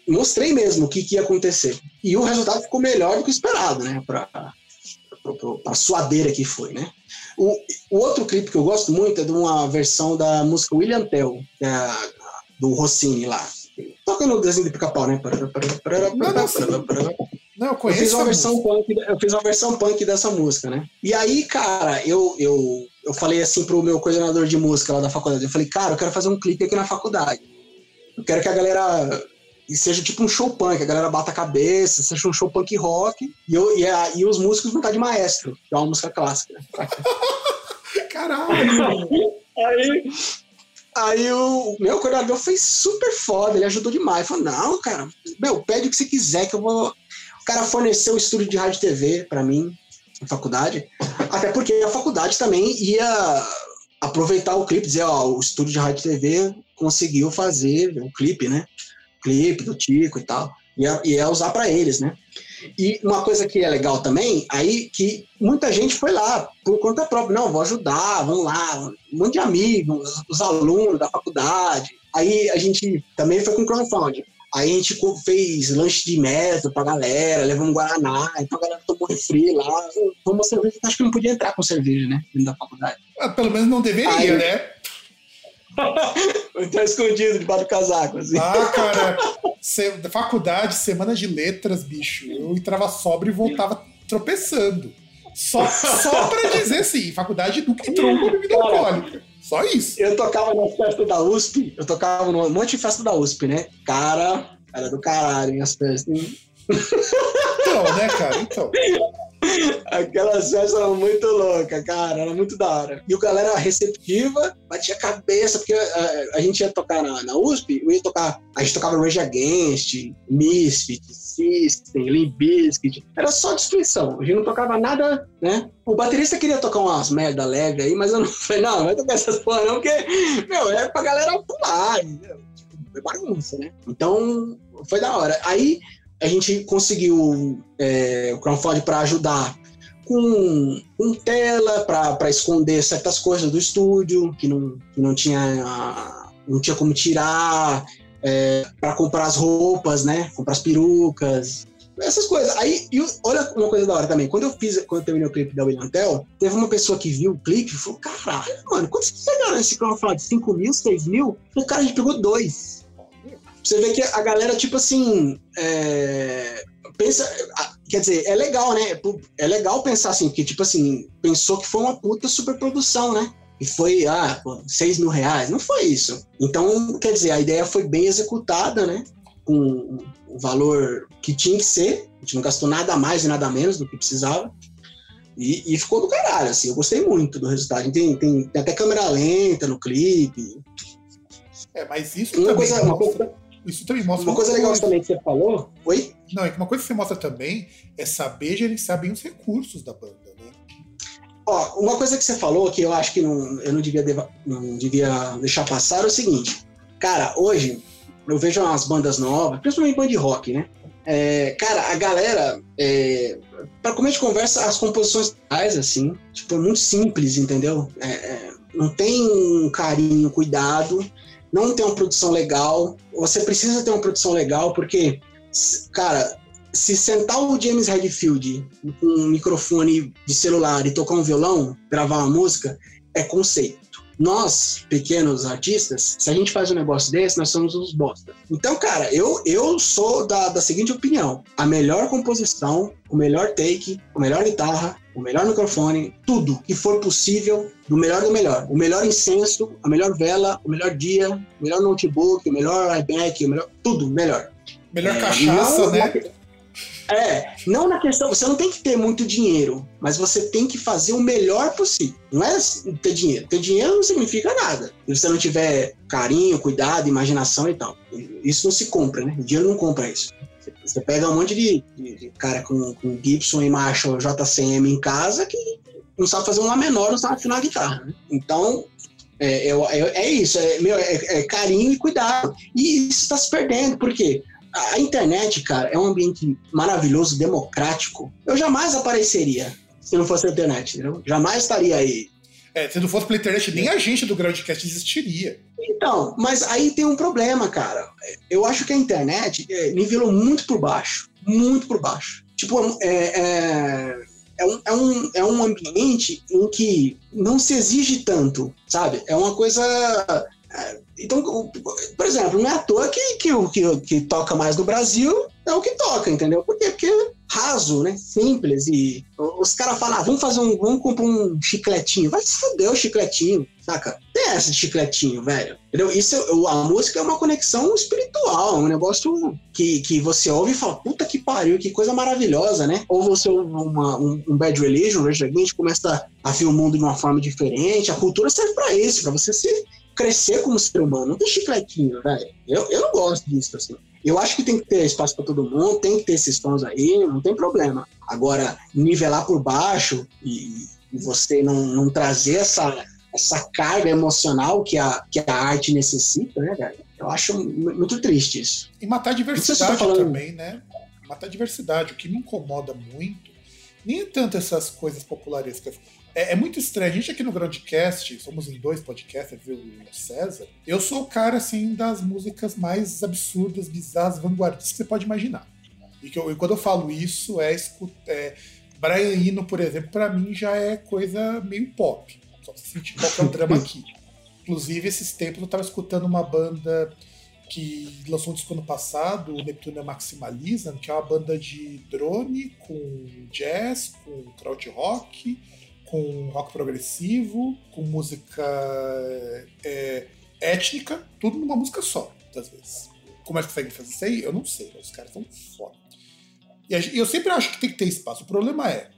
Mostrei mesmo o que, que ia acontecer. E o resultado ficou melhor do que esperado, né? Pra, pra, pra suadeira que foi, né? O, o, outro clipe que eu gosto muito é de uma versão da música William Tell, é do Rossini lá. Toca no desenho de pica-pau, né? Não, eu conheço. Eu fiz, uma versão punk, eu fiz uma versão punk dessa música, né? E aí, cara, eu, eu, eu falei assim pro meu coordenador de música lá da faculdade. Eu falei, cara, eu quero fazer um clipe aqui na faculdade. Eu quero que a galera seja tipo um show punk, a galera bata a cabeça, seja um show punk rock, e, eu, e, a, e os músicos vão estar de maestro, que é uma música clássica. Caralho! aí, Aí o meu coordenador foi super foda, ele ajudou demais. Falou, não, cara, meu, pede o que você quiser que eu vou. O cara forneceu o estúdio de rádio e TV para mim, na faculdade. Até porque a faculdade também ia aproveitar o clipe, dizer, ó, o estúdio de rádio e TV conseguiu fazer o clipe, né? Clipe do Tico e tal. Ia, ia usar para eles, né? E uma coisa que é legal também, aí que muita gente foi lá por conta própria, não, vou ajudar, vamos lá, um monte de amigos, os alunos da faculdade. Aí a gente também foi com crowdfunding. Aí a gente fez lanche de metro pra galera, levamos um Guaraná, então a galera tomou refri lá. Tomou cerveja, acho que não podia entrar com cerveja, né? Dentro da faculdade. Ah, pelo menos não deveria, Aí, né? então escondido debaixo do casaco, assim. Ah, cara, faculdade, semana de letras, bicho. Eu entrava sobra e voltava tropeçando. Só, só pra dizer assim, faculdade nunca entrou com bebida alcoólica. Só isso. Eu tocava na festa da USP, eu tocava num monte de festa da USP, né? Cara, era do caralho, minhas festas. Então, né, cara? Então. Aquelas festas eram muito loucas, cara, era muito da hora. E o galera receptiva, batia cabeça, porque a, eh, a, gente ia tocar na, na USP, eu ia tocar, a gente tocava Rage Against, Misfit, System, Limp Bizkit, era só destruição, a gente não tocava nada, né? O baterista queria tocar umas merda alegre aí, mas eu não falei, não, não vai tocar essas porra não, porque, meu, é pra galera pular? Tipo, é bagunça, né? Então, foi da hora. Aí, a gente conseguiu é, o crowdfunding para ajudar com, com tela para esconder certas coisas do estúdio que não, que não tinha não tinha como tirar é, para comprar as roupas né? Comprar as perucas essas coisas. Aí e olha uma coisa da hora também. Quando eu fiz quando eu terminei o clipe da William Tell teve uma pessoa que viu o clipe e falou caralho mano quanto vocês pegaram esse crowdfunding? 5 mil 6 mil? O cara a gente pegou dois você vê que a galera, tipo assim, é, pensa. Quer dizer, é legal, né? É legal pensar assim, porque, tipo assim, pensou que foi uma puta superprodução, né? E foi, ah, pô, 6 mil reais. Não foi isso. Então, quer dizer, a ideia foi bem executada, né? Com o valor que tinha que ser. A gente não gastou nada mais e nada menos do que precisava. E, e ficou do caralho, assim. Eu gostei muito do resultado. Tem, tem, tem até câmera lenta no clipe. É, mas isso uma também... Coisa, uma coisa isso também mostra. Uma coisa legal coisa. também que você falou. Oi? Não, é que uma coisa que você mostra também é saber gerenciar bem os recursos da banda, né? Ó, uma coisa que você falou que eu acho que não, eu não devia, deva, não devia deixar passar é o seguinte. Cara, hoje eu vejo umas bandas novas, principalmente band de rock, né? É, cara, a galera, é, para começo de conversa, as composições assim, tipo, é muito simples, entendeu? É, é, não tem um carinho, cuidado não tem uma produção legal. Você precisa ter uma produção legal, porque, cara, se sentar o James Redfield com um microfone de celular e tocar um violão, gravar uma música, é conceito. Nós, pequenos artistas, se a gente faz um negócio desse, nós somos os bosta. Então, cara, eu, eu sou da, da seguinte opinião: a melhor composição, o melhor take, a melhor guitarra, o melhor microfone, tudo que for possível, do melhor do melhor. O melhor incenso, a melhor vela, o melhor dia, o melhor notebook, o melhor iPad, o melhor. Tudo melhor. Melhor é, cachaça, não, né? É, não na questão, você não tem que ter muito dinheiro, mas você tem que fazer o melhor possível. Não é ter dinheiro. Ter dinheiro não significa nada. Se você não tiver carinho, cuidado, imaginação e tal. Isso não se compra, né? O dinheiro não compra isso. Você pega um monte de, de, de cara com, com Gibson e Marshall JCM em casa que não sabe fazer um Lá menor, não sabe afinar a guitarra. Né? Então, é, é, é, isso, é, meu, é, é, carinho e cuidado. E isso está se perdendo, por quê? A internet, cara, é um ambiente maravilhoso, democrático. Eu jamais apareceria se não fosse a internet, entendeu? Jamais estaria aí. É, se não fosse pela internet, nem a gente do Groundcast existiria. Então, mas aí tem um problema, cara. Eu acho que a internet é, nivelou muito por baixo. Muito por baixo. Tipo, é, é, é, um, é, um, é um ambiente em que não se exige tanto, sabe? É uma coisa é, então, por exemplo, não é à toa que, que o que, que toca mais no Brasil é o que toca, entendeu? Por quê? Porque é raso, né? Simples. E os caras falam, ah, vamos fazer um. Vamos comprar um chicletinho. Vai se fuder o chicletinho, saca? Tem essa de chicletinho, velho. Entendeu? Isso, a música é uma conexão espiritual, um negócio que, que você ouve e fala, puta que pariu, que coisa maravilhosa, né? Ou você ouve uma, um, um Bad Religion, um Rage Against, começa a ver o mundo de uma forma diferente. A cultura serve para isso, para você se crescer como ser humano. Não tem chicletinho, velho. Eu, eu não gosto disso, assim. Eu acho que tem que ter espaço para todo mundo, tem que ter esses tons aí, não tem problema. Agora, nivelar por baixo e, e você não, não trazer essa, essa carga emocional que a, que a arte necessita, né, velho? Eu acho muito triste isso. E matar a diversidade tá também, né? Matar a diversidade. O que me incomoda muito, nem é tanto essas coisas popularescas. É, é, muito estranho. A gente aqui no Groundcast, somos em dois podcasts, viu, César? Eu sou o cara, assim, das músicas mais absurdas, bizarras, vanguardistas que você pode imaginar. E, que eu, e quando eu falo isso, é, é Brian Eno, por exemplo, para mim já é coisa meio pop. Só sentir qual é o drama aqui. Inclusive, esses tempos eu tava escutando uma banda que lançou um disco ano passado, o Neptune Maximalism, que é uma banda de drone com jazz, com crowd rock, com rock progressivo, com música é, étnica, tudo numa música só, muitas vezes. Como é que conseguem fazer isso aí? Eu não sei, os caras são foda. E eu sempre acho que tem que ter espaço. O problema é,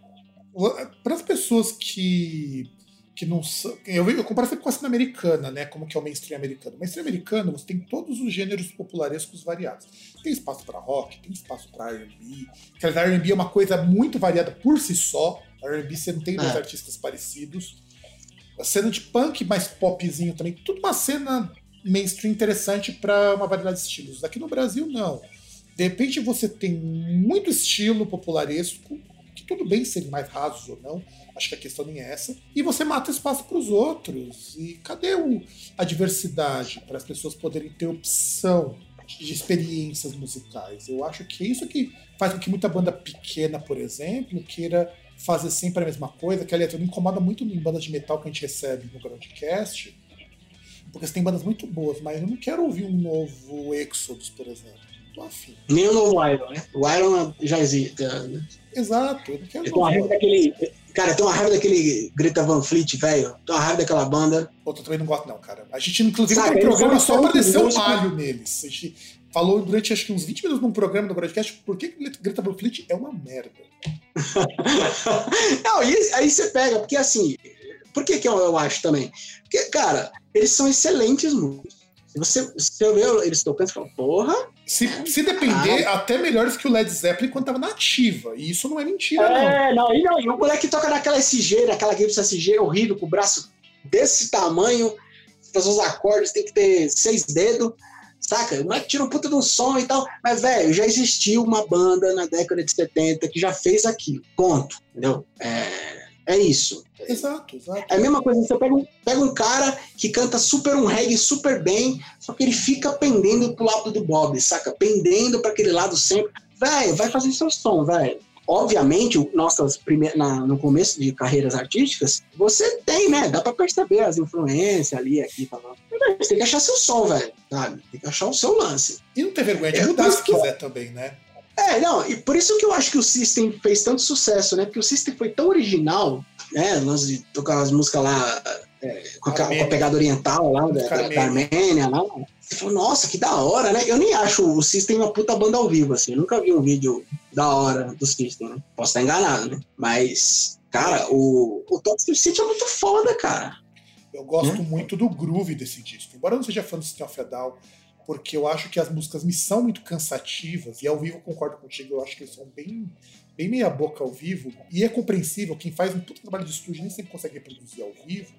para as pessoas que que não são. Eu, eu comparo sempre com a cena americana, né? Como que é o mainstream americano. O mainstream americano, você tem todos os gêneros popularescos variados. Tem espaço para rock, tem espaço para R&B. Quer dizer, R&B é uma coisa muito variada por si só. R&B você não tem dois é. artistas parecidos. A cena de punk mais popzinho também. Tudo uma cena mainstream interessante para uma variedade de estilos. Aqui no Brasil, não. De repente você tem muito estilo popularesco, que tudo bem serem mais rasos ou não, acho que a questão nem é essa, e você mata espaço para os outros. E cadê o, a diversidade para as pessoas poderem ter opção de experiências musicais? Eu acho que é isso que faz com que muita banda pequena, por exemplo, queira fazer sempre a mesma coisa, que aliás me incomoda muito em bandas de metal que a gente recebe no Groundcast, porque você tem bandas muito boas, mas eu não quero ouvir um novo Exodus, por exemplo. Tô afim. Nem o novo Iron, né? O Iron já existe. Né? Exato, eu não quero. Eu tô raiva daquele. Cara, tem uma raiva daquele Greta Van Fleet, velho. Tem uma raiva daquela banda. Pô, eu também não gosto, não, cara. A gente, inclusive, Sabe, tem um programa só pra descer o malho neles. A gente falou durante acho que uns 20 minutos num programa do podcast por que Greta Van Fleet é uma merda. não, e aí você pega, porque assim. Por que, que eu, eu acho também? Porque, cara, eles são excelentes músicos. Você, você vê eles tocando e fala, porra. Se, se depender, ah, até melhores que o Led Zeppelin quando tava na ativa. E isso não é mentira, é, não. não. E não, e o moleque toca naquela SG, naquela Gibson SG horrível, com o braço desse tamanho, fazer os acordes, tem que ter seis dedos, saca? Não é tira um puta de um som e tal. Mas, velho, já existiu uma banda na década de 70 que já fez aquilo. Ponto. Entendeu? É é isso. Exato, exato. É a mesma coisa, você pega um, pega um cara que canta super um reggae super bem, só que ele fica pendendo pro lado do Bob, saca? Pendendo para aquele lado sempre. Velho, vai fazer seu som, velho. Obviamente, nossas primeiras, na, no começo de carreiras artísticas, você tem, né? Dá pra perceber as influências ali, aqui, tá lá. Você tem que achar seu som, velho, sabe? Tem que achar o seu lance. E não ter vergonha de é, mudar se quiser também, né? É, não, e por isso que eu acho que o System fez tanto sucesso, né? Porque o System foi tão original, né? Nós de tocar as músicas lá é, com, a, com, a, pegada oriental lá, da, da, da Armênia lá. Você falou, nossa, que da hora, né? Eu nem acho o System uma puta banda ao vivo, assim. Eu nunca vi um vídeo da hora do System, né? Posso estar enganado, né? Mas, cara, o, o Toxic City é muito foda, cara. Eu gosto hum? muito do groove desse disco. Embora eu não seja fã do System of a Down, porque eu acho que as músicas me são muito cansativas, e ao vivo concordo contigo, eu acho que eles são bem, bem meia boca ao vivo, e é compreensível, quem faz um puto trabalho de estúdio nem sempre consegue reproduzir ao vivo.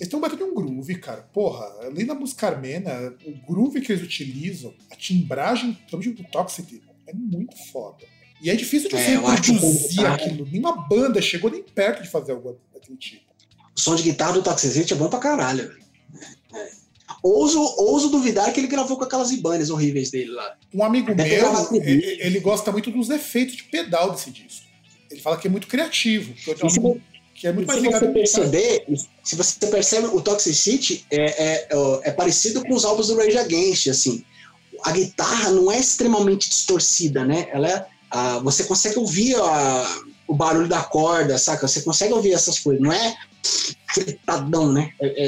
Eles baita de um groove, cara. Porra, além da música armena, o groove que eles utilizam, a timbragem, principalmente do Toxicity, é muito foda. E é difícil de é, você é, reproduzir aquilo. Nenhuma banda chegou nem perto de fazer algo daquele tipo. O som de guitarra do Toxicity é bom pra caralho. É. Ouso, ouso duvidar que ele gravou com aquelas Ibanez horríveis dele lá. Um amigo Até meu, ele, ele, gosta muito dos efeitos de pedal desse disco. Ele fala que é muito criativo. Que, é, um, que é muito mais se você perceber, se você percebe, o Toxicity é, é, é, é parecido com os álbuns do Rage Against, assim. A guitarra não é extremamente distorcida, né? Ela é, a, você consegue ouvir a, o barulho da corda, saca? Você consegue ouvir essas coisas. Não é fritadão, né? É,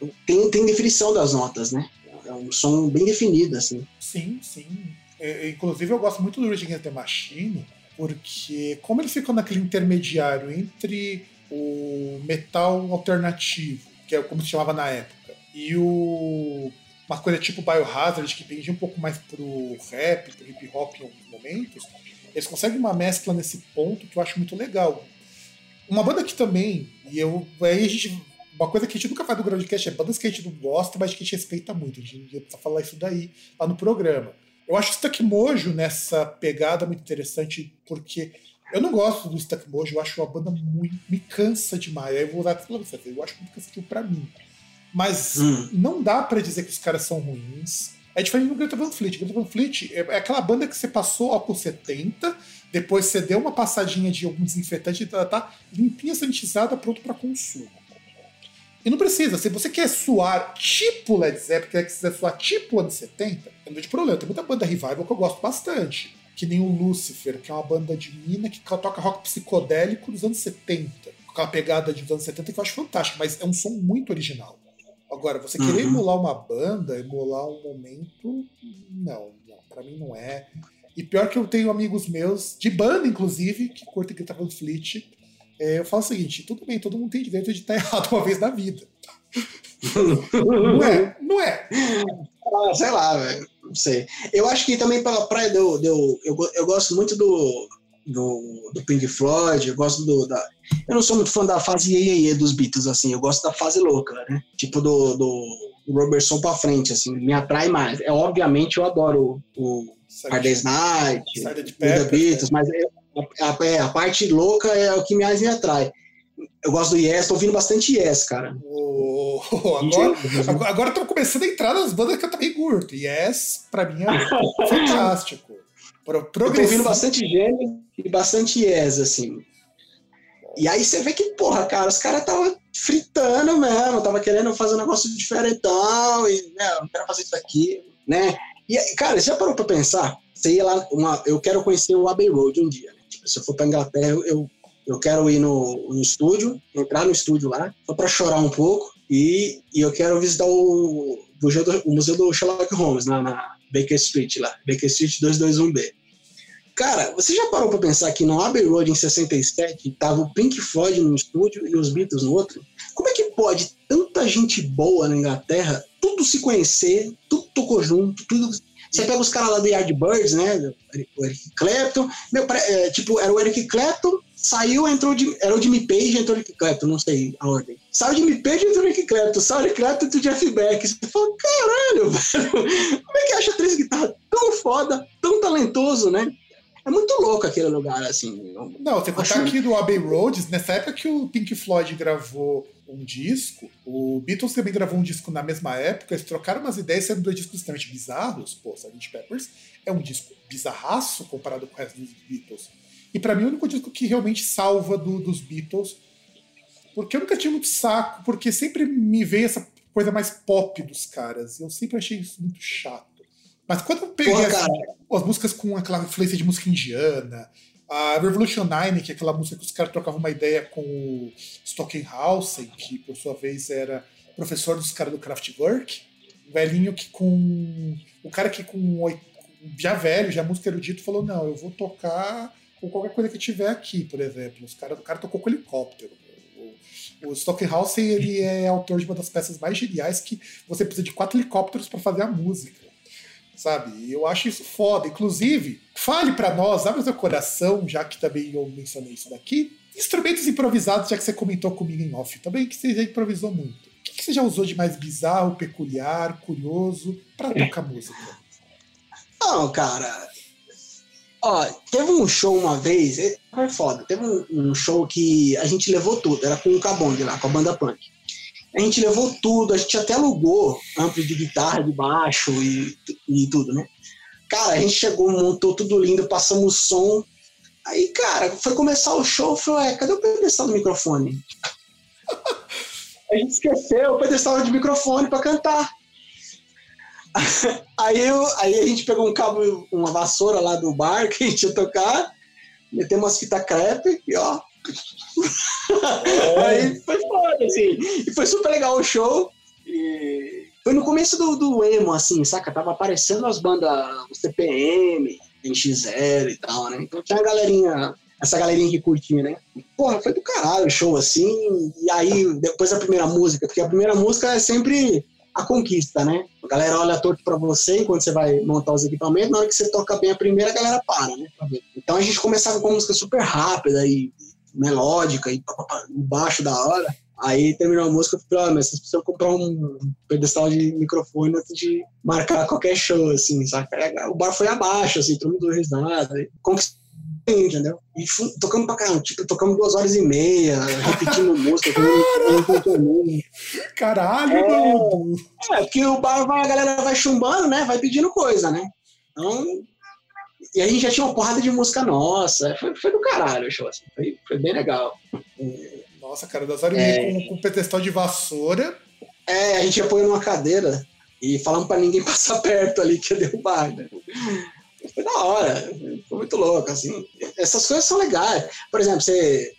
é, tem, tem definição das notas, né? É um som bem definido, assim. Sim, sim. É, inclusive, eu gosto muito do Rage Against the Machine, porque como ele ficou naquele intermediário entre o metal alternativo, que é como se chamava na época, e o uma coisa tipo Biohazard, que pendia um pouco mais pro rap, pro hip hop em alguns momentos, eles conseguem uma mescla nesse ponto que eu acho muito legal. Uma banda que também, e eu. Aí a gente. Uma coisa que a gente nunca faz no Groundcast é bandas que a gente não gosta, mas que a gente respeita muito. A gente precisa falar isso daí lá no programa. Eu acho o Stuck Mojo nessa pegada muito interessante, porque eu não gosto do Stuck Mojo, eu acho uma banda muito. me cansa demais. Aí eu vou dar pra você, eu acho muito cansativo pra mim. Mas hum. não dá para dizer que os caras são ruins. É diferente do Greta Van Fleet. Greta Van Fleet é, é aquela banda que você passou álcool 70, depois você deu uma passadinha de algum desinfetante e tá, tá limpinha, sanitizada, pronto para consumo. E não precisa. Se você quer suar tipo Led Zeppelin, quer quiser suar tipo anos 70, não tem problema. Tem muita banda revival que eu gosto bastante. Que nem o Lucifer, que é uma banda de mina que toca rock psicodélico dos anos 70. Com aquela pegada dos anos 70 que eu acho fantástica, mas é um som muito original. Agora, você querer uhum. emular uma banda, emular um momento, não, não, para mim não é. E pior que eu tenho amigos meus, de banda inclusive, que curtem guitarra do Fleet. É, eu falo o seguinte: tudo bem, todo mundo tem direito de estar errado uma vez na vida. não é? Não é. Ah, sei lá, velho. Não sei. Eu acho que também para praia deu, deu, eu, eu gosto muito do, do, do Pink Floyd, eu gosto do, da, eu não sou muito fã da fase iê, dos Beatles, assim, eu gosto da fase louca, né? Tipo do, do, Robertson pra frente, assim, me atrai mais. É, obviamente eu adoro o, o Hard Day's Night, o The Beatles, mas é, a, a, a, parte louca é o que mais me atrai. Eu gosto do Yes, tô ouvindo bastante Yes, cara. Oh, agora, agora tô começando a entrar nas bandas que eu também curto. Yes, pra mim, é fantástico. Pro, eu tô ouvindo bastante Gênesis e bastante Yes, assim. E aí você vê que, porra, cara, os caras estavam fritando mesmo, tava querendo fazer um negócio diferentão, e, né, não quero fazer isso aqui, né? E, cara, você já parou pra pensar? Você ia lá, uma, eu quero conhecer o Abbey Road um dia, né? Tipo, se eu for pra Inglaterra, eu, eu, eu quero ir no, no estúdio, entrar no estúdio lá, só pra chorar um pouco, e, e eu quero visitar o, museu do, o museu do Sherlock Holmes, na, na Baker Street lá, Baker Street 221B. Cara, você já parou pra pensar que no Abbey Road em 67 tava o Pink Floyd num estúdio e os Beatles no outro? Como é que pode tanta gente boa na Inglaterra, tudo se conhecer, tudo tocou junto, tudo. Você pega os caras lá do Yardbirds, né? O Eric Clapton. Meu, é, tipo, era o Eric Clapton, saiu, entrou de, era o Jimmy Page, entrou o Eric Clapton, não sei a ordem. Saiu o Jimmy Page, entrou o Eric Clapton, saiu o Eric Clapton, entrou o Jeff Beck. Você fala, caralho, velho, como é que acha três guitarras tão foda, tão talentoso, né? É muito louco aquele lugar, assim. Não, você contar aqui do Abbey Road, nessa época que o Pink Floyd gravou um disco, o Beatles também gravou um disco na mesma época, eles trocaram umas ideias, sendo dois discos extremamente bizarros. Pô, Sgt. Peppers é um disco bizarraço comparado com o resto dos Beatles. E para mim é o único disco que realmente salva do, dos Beatles. Porque eu nunca tive muito saco, porque sempre me veio essa coisa mais pop dos caras. Eu sempre achei isso muito chato. Mas quando eu peguei Porra, as, as músicas com aquela influência de música indiana, a Revolution 9, que é aquela música que os caras trocavam uma ideia com o Stockenhausen, que por sua vez era professor dos caras do Kraftwerk, um velhinho que com. O cara que com já velho, já música erudito, falou: não, eu vou tocar com qualquer coisa que tiver aqui, por exemplo. Os cara, o cara tocou com helicóptero. O, o Stockenhausen ele é autor de uma das peças mais geniais que você precisa de quatro helicópteros para fazer a música. Sabe? Eu acho isso foda. Inclusive, fale para nós, abre o seu coração, já que também eu mencionei isso daqui. Instrumentos improvisados, já que você comentou comigo em off também, que você já improvisou muito. O que você já usou de mais bizarro, peculiar, curioso para tocar música? Não, cara. Ó, teve um show uma vez, é- foi foda. Teve um, um show que a gente levou tudo, era com o Cabong lá, com a banda punk. A gente levou tudo, a gente até alugou ampli de guitarra, de baixo e, e tudo, né? Cara, a gente chegou, montou tudo lindo, passamos o som. Aí, cara, foi começar o show, eu falei, cadê o pedestal do microfone? A gente esqueceu o pedestal de microfone pra cantar. Aí, eu, aí a gente pegou um cabo, uma vassoura lá do bar que a gente ia tocar, meteu umas fitas crepe e ó. Aí foi foda, assim. E foi super legal o show. E foi no começo do, do emo, assim, saca? Tava aparecendo as bandas, o CPM, NX0 e tal, né? Então tinha a galerinha, essa galerinha que curtia, né? Porra, foi do caralho o show, assim. E aí, depois da primeira música, porque a primeira música é sempre a conquista, né? A galera olha torto pra você enquanto você vai montar os equipamentos, na hora que você toca bem a primeira, a galera para, né? Então a gente começava com música super rápida e melódica e baixo da hora. Aí terminou a música, eu falei, ah, mas vocês precisam comprar um pedestal de microfone antes de marcar qualquer show, assim, saca? O bar foi abaixo, assim, todo mundo risada. Conquistou, entendeu? E tocamos pra caramba, tipo, tocamos duas horas e meia, repetindo música, Caralho, É. mano! é, porque o bar vai, a galera vai chumbando, né? Vai pedindo coisa, né? Então. E a gente já tinha uma porrada de música nossa. Foi, foi do caralho o show, assim. Foi, foi bem legal. Nossa, cara, das e É. com, com pedestal de vassoura. É, a gente apoiou numa cadeira e falamos pra ninguém passar perto ali que ia derrubar, né? Foi da hora. Foi muito louco, assim. Essas coisas são legais. Por exemplo, você.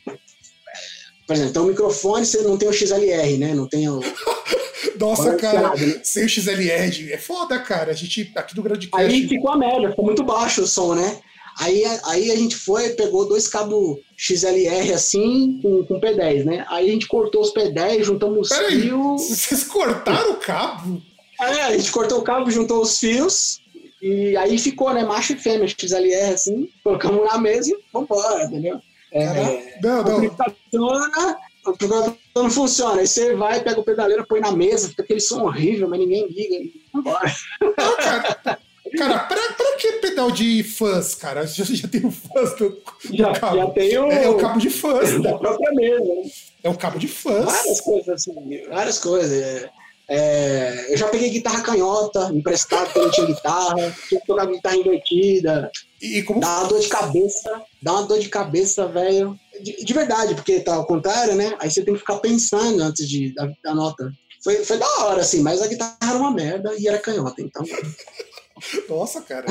Por exemplo, tem um microfone, você não tem o XLR, né? Não tem o. Nossa, cara, balanceado, né? sem o XLR é foda, cara. A gente, aqui do Groundcast, Aí ficou a merda, ficou muito baixo o som, né? Aí, aí a gente foi, pegou dois cabos XLR assim, com, com P10, né? Aí a gente cortou os P10, juntamos os Peraí. fios. vocês cortaram o cabo? É, a gente cortou o cabo, juntou os fios. E aí ficou, né? Macho e fêmea, XLR assim, colocamos na mesa e vambora, entendeu? É. Não, não. O amplificador não funciona. Aí você vai, pega o pedaleiro, põe na mesa, fica aquele som horrível, mas ninguém liga vambora. Não, cara. Cara, pra, pra que pedal de fãs, cara? Já, já tem o fãs do, Já, do cabo. já tem o, É, o cabo de fãs. da própria mesa, né? É o cabo de fãs. Várias coisas, assim, várias coisas. É, é, eu já peguei guitarra canhota, emprestado porque eu não tinha guitarra, tinha que tocar guitarra invertida, E como dá uma dor de cabeça, dá uma dor de cabeça, velho. De, de verdade, porque tá ao contrário, né? Aí você tem que ficar pensando antes de da, da nota. Foi, foi da hora, assim, mas a guitarra era uma merda e era canhota, então. Nossa, cara.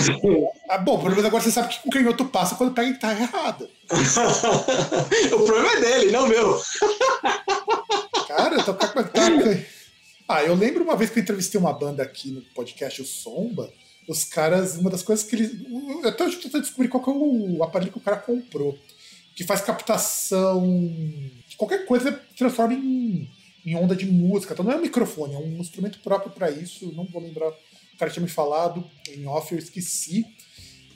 Ah, bom, pelo menos agora você sabe que o canhoto passa quando pega a guitarra errada. o problema é dele, não meu. Cara, tocar com a guitarra. Ah, eu lembro uma vez que eu entrevistei uma banda aqui no podcast, o Somba. Os caras, uma das coisas que eles. Eu até hoje tô tentando descobrir qual que é o aparelho que o cara comprou. Que faz captação. Qualquer coisa transforma em, em onda de música. Então não é um microfone, é um instrumento próprio para isso. Não vou lembrar. O cara tinha me falado em off, eu esqueci.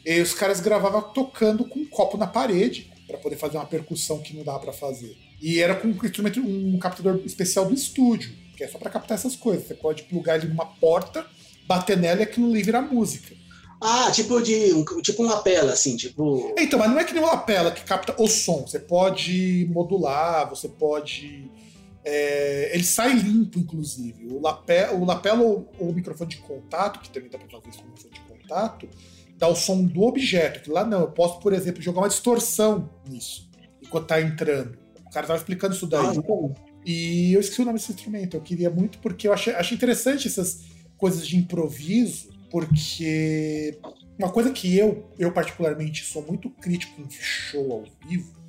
E os caras gravavam tocando com um copo na parede para poder fazer uma percussão que não dava para fazer. E era com um instrumento, um captador especial do estúdio, que é só para captar essas coisas. Você pode plugar ele numa porta, bater nela e aquilo ali vira música. Ah, tipo de. um- tipo uma pela, assim, tipo. Então, mas não é que nem uma lapela que capta o som. Você pode modular, você pode. é, ele sai limpo, inclusive. O lapela, o lapela ou ou o microfone de contato, que também dá para fazer isso com microfone de contato, dar o som do objeto. Que lá não, eu posso, por exemplo, jogar uma distorção nisso, enquanto tá entrando. O cara tava explicando isso daí. Ah, E eu esqueci o nome desse instrumento. Eu queria muito, porque eu achei, achei interessante essas coisas de improviso, porque uma coisa que eu, eu particularmente sou muito crítico em show ao vivo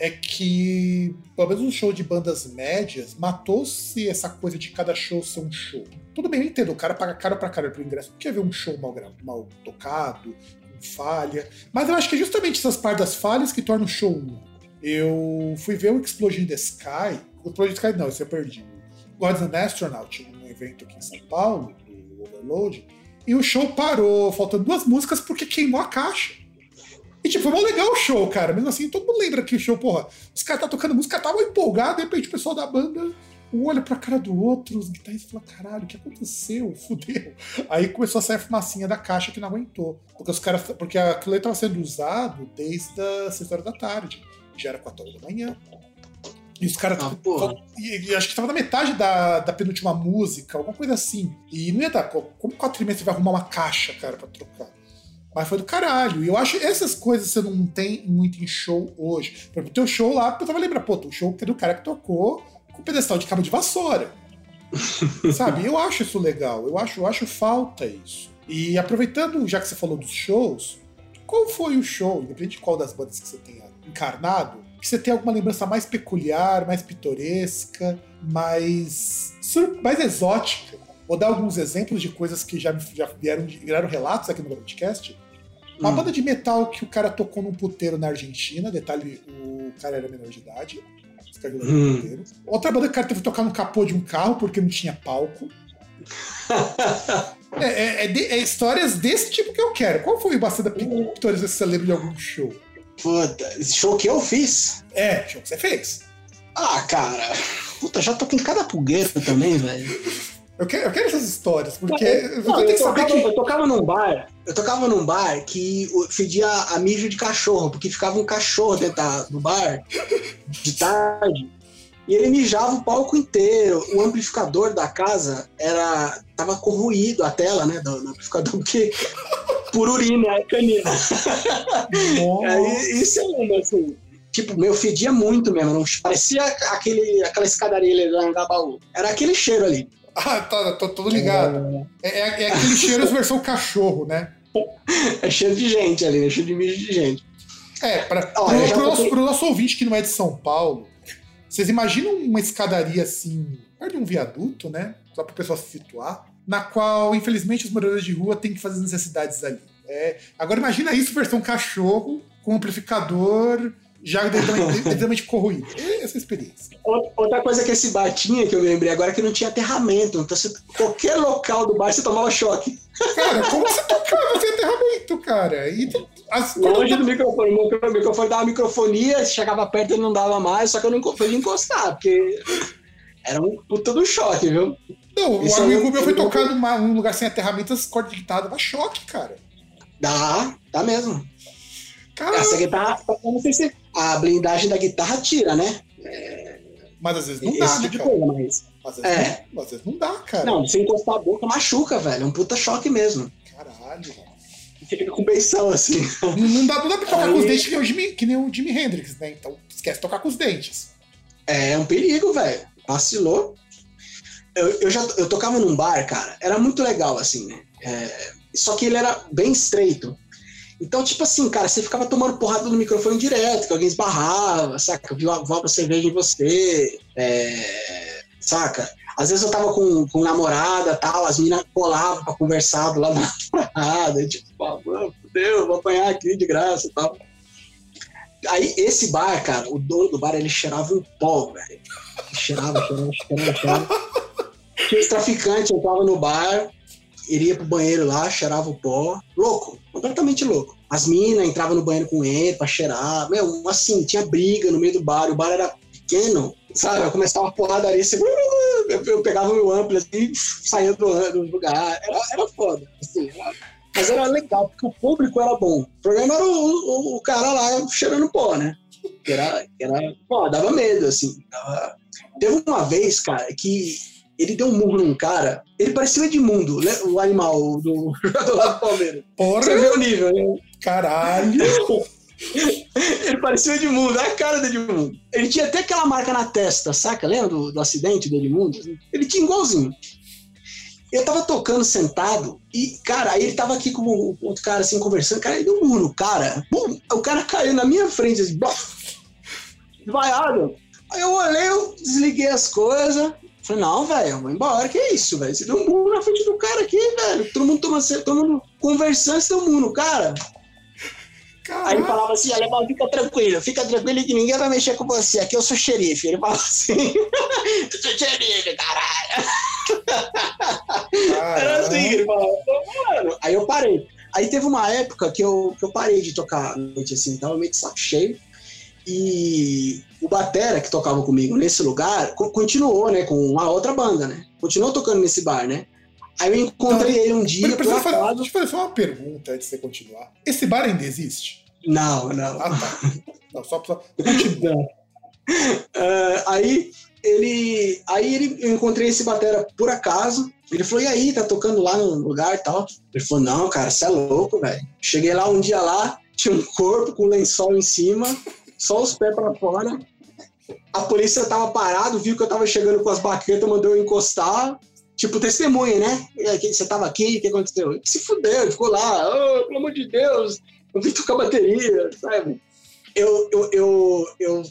é que, pelo menos no show de bandas médias, matou-se essa coisa de cada show ser um show. Tudo bem, eu entendo, o cara paga caro pra caralho pro ingresso, porque ver um show mal, mal tocado, com falha. Mas eu acho que é justamente essas partes das falhas que tornam o show único. Eu fui ver o Explosion the Sky. O Explosion the Sky não, isso eu perdi. Gods and Astronaut, num evento aqui em São Paulo, do Overload. E o show parou, faltando duas músicas porque queimou a caixa. E tipo, foi mó legal o show, cara. Mesmo assim, todo mundo lembra que o show, porra, os caras tá tocando música, estavam empolgados, de repente o pessoal da banda um olha pra cara do outro, os guitarristas falam, caralho, o que aconteceu? Fudeu. Aí começou a sair a fumacinha da caixa que não aguentou. Porque os caras. Porque aquilo aí tava sendo usado desde as 6 horas da tarde. Já era 4 horas da manhã. E os caras. Ah, e, e acho que tava na metade da, da penúltima música, alguma coisa assim. E não ia dar. Como 4 e meia você vai arrumar uma caixa, cara, pra trocar? Mas foi do caralho. E eu acho essas coisas você não tem muito em show hoje. Por exemplo, o teu show lá, eu tava lembrando, pô, o show que é do cara que tocou com pedestal de cabo de vassoura. Sabe? Eu acho isso legal. Eu acho, eu acho falta isso. E aproveitando, já que você falou dos shows, qual foi o show, independente de qual das bandas que você tenha encarnado, que você tem alguma lembrança mais peculiar, mais pitoresca, mais, mais exótica? Vou dar alguns exemplos de coisas que já, já vieram, viraram relatos aqui no podcast. Uma Hum. banda de metal que o cara tocou num puteiro na Argentina, detalhe, o cara era menor de idade. Hum. Outra banda que o cara teve que tocar no capô de um carro porque não tinha palco. É, é- é de- é histórias desse tipo que eu quero. Qual foi o bastante pitoresca que você lembra de algum show? Puta, esse show que eu fiz. É, show que você fez. Ah, cara. Puta, já tô com cada pulgueiro também, velho. Eu quero, eu quero essas histórias, porque Não, eu eu, tocava, que. eu tocava num bar. Eu tocava num bar que fedia a mijo de cachorro, porque ficava um cachorro dentro do bar de tarde. E ele mijava o palco inteiro. O amplificador da casa era. tava corroído a tela, né? Do, do amplificador, porque. Por urina, canina. Aí, isso é uma, assim. Tipo, meu, fedia muito mesmo. Não, parecia aquele, aquela escadaria ali do Angabaú. Era aquele cheiro ali. Ah, tá, tô, tô ligado. É, é, é aquele cheiro versão cachorro, né? É cheiro de gente ali, é cheiro de mijo de gente. É, já pro nosso, nosso ouvinte que não é de São Paulo, vocês imaginam uma escadaria assim, perto de um viaduto, né? Só para o pessoal se situar, na qual, infelizmente, os moradores de rua têm que fazer as necessidades ali. É, agora imagina isso versão cachorro, com amplificador já devidamente, corroído. É essa experiência. Outra- coisa que esse bar tinha, que eu lembrei agora, é que não tinha aterramento. Então, você, qualquer local do bar você tomava choque. Cara, como você tocava sem aterramento, cara? E tem- as, Longe do microfone. O micro- o microfone dava microfonia, chegava perto ele não dava mais, só que eu não podia encostar, porque era um puta do choque, viu? Não, o Isso amigo é um- meu foi numa- num lugar sem aterramento, as cordas de guitarra dava choque, cara. Dá, dá mesmo. Cara, Essa guitarra, não sei se a blindagem da guitarra tira, né? mas às vezes não dá, Esse né, tipo de cara? coisa, mas. Às vezes, É. não, às vezes não dá, cara. Não, se encostar a boca, machuca, velho. É um puta choque mesmo. Caralho, velho. Fica com beição assim. Não, não dá, não dá pra tocar Aí- com os dentes que nem, o Jimi, que nem o Jimi Hendrix, né? Então esquece de tocar com os dentes. É um perigo, velho. Vacilou. Eu, eu já eu tocava num bar, cara. Era muito legal, assim, né? É, só que ele era bem estreito. Então, tipo assim, cara, você ficava tomando porrada no microfone direto, que alguém esbarrava, saca? Viu a voava cerveja em você, é, saca? Às vezes eu tava com, com namorada tal, as meninas colavam pra conversar do lado da namorada, tipo, pô, mano, fudeu, vou apanhar aqui de graça tal. Aí, esse bar, cara, o dono do bar, ele cheirava um pó, velho. Cheirava, cheirava, cheirava, cheirava. Tinha os traficantes, entrava no bar, iria pro banheiro lá, cheirava o pó. Louco, completamente louco. As minas entravam no banheiro com ele pra cheirar. Meu, assim, tinha briga no meio do bar, o bar era pequeno, sabe? Eu começava a porradaria, assim, eu, eu pegava meu amplo assim, saía do, do lugar. Era, era foda, assim, era- mas era legal, porque o público era bom. O problema era o, o, o cara lá cheirando pó, né? Era, era, pô, dava medo, assim. dava- Teve uma vez, cara, que ele deu um murro num cara, ele parecia o Edmundo, né? o animal do jogador do Palmeiras. Porra! Você vê o nível, né? Caralho! ele parecia o Edmundo, a cara do Edmundo. Ele tinha até aquela marca na testa, saca? Lembra do, do acidente do Edmundo? Ele tinha igualzinho. Eu tava tocando sentado e, cara, aí ele tava aqui com o outro cara assim conversando, cara, ele deu um murro no cara. Bum, o cara caiu na minha frente, assim, vaiado. Aí eu olhei, eu desliguei as coisas. Falei, não, velho, vou embora. Que isso, velho? Você deu um murro na frente do cara aqui, velho. Todo mundo tomando, todo mundo conversando, você deu um murro no Aí ele falava assim, alemão, fica tranquilo, fica tranquilo que ninguém vai mexer com você, aqui eu sou xerife. Ele falava assim, eu sou xerife, caralho. Era assim, ele falava, mano. Aí eu parei. Aí teve uma época que eu, que eu parei de tocar à noite, assim, tava meio de saco cheio. E o Batera, que tocava comigo nesse lugar, continuou, né, com uma outra banda, né? Continuou tocando nesse bar, né? Aí eu encontrei então, ele um dia. Por acaso... fazer, deixa eu fazer só uma pergunta antes de você continuar. Esse bar ainda existe? Não, não. Ah, tá. Não, só pra. uh, aí ele. Aí ele, eu encontrei esse batera por acaso. Ele falou, e aí, tá tocando lá no lugar e tal? Ele falou, não, cara, você é louco, velho. Cheguei lá um dia lá, tinha um corpo com um lençol em cima, só os pés para fora. A polícia tava parado, viu que eu tava chegando com as baquetas, mandou eu encostar tipo, testemunha, né? Você tava aqui, o que aconteceu? Se fudeu, ficou lá, oh, pelo amor de Deus, eu vim tocar bateria, sabe? Eu, eu, eu, eu,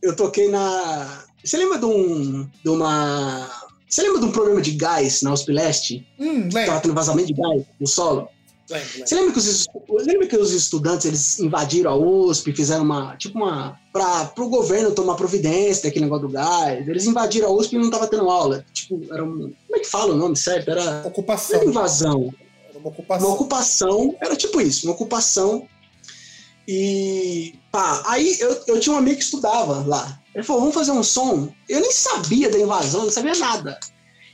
eu toquei na. Você lembra de um. de uma. Você lembra de um problema de gás na USP Leste? Hum, lembro. Tava tendo vazamento de gás no solo? Você lembra que, os, lembra que os estudantes eles invadiram a USP, fizeram uma. Tipo uma. para o governo tomar providência daquele negócio do gás. Eles invadiram a USP e não tava tendo aula. Tipo, era um. Como é que fala o nome certo? Era. Ocupação. Era invasão. Era uma ocupação. Uma ocupação. Era tipo isso, uma ocupação. E. pá, aí eu, eu tinha um amigo que estudava lá. Ele falou, vamos fazer um som. Eu nem sabia da invasão, não sabia nada.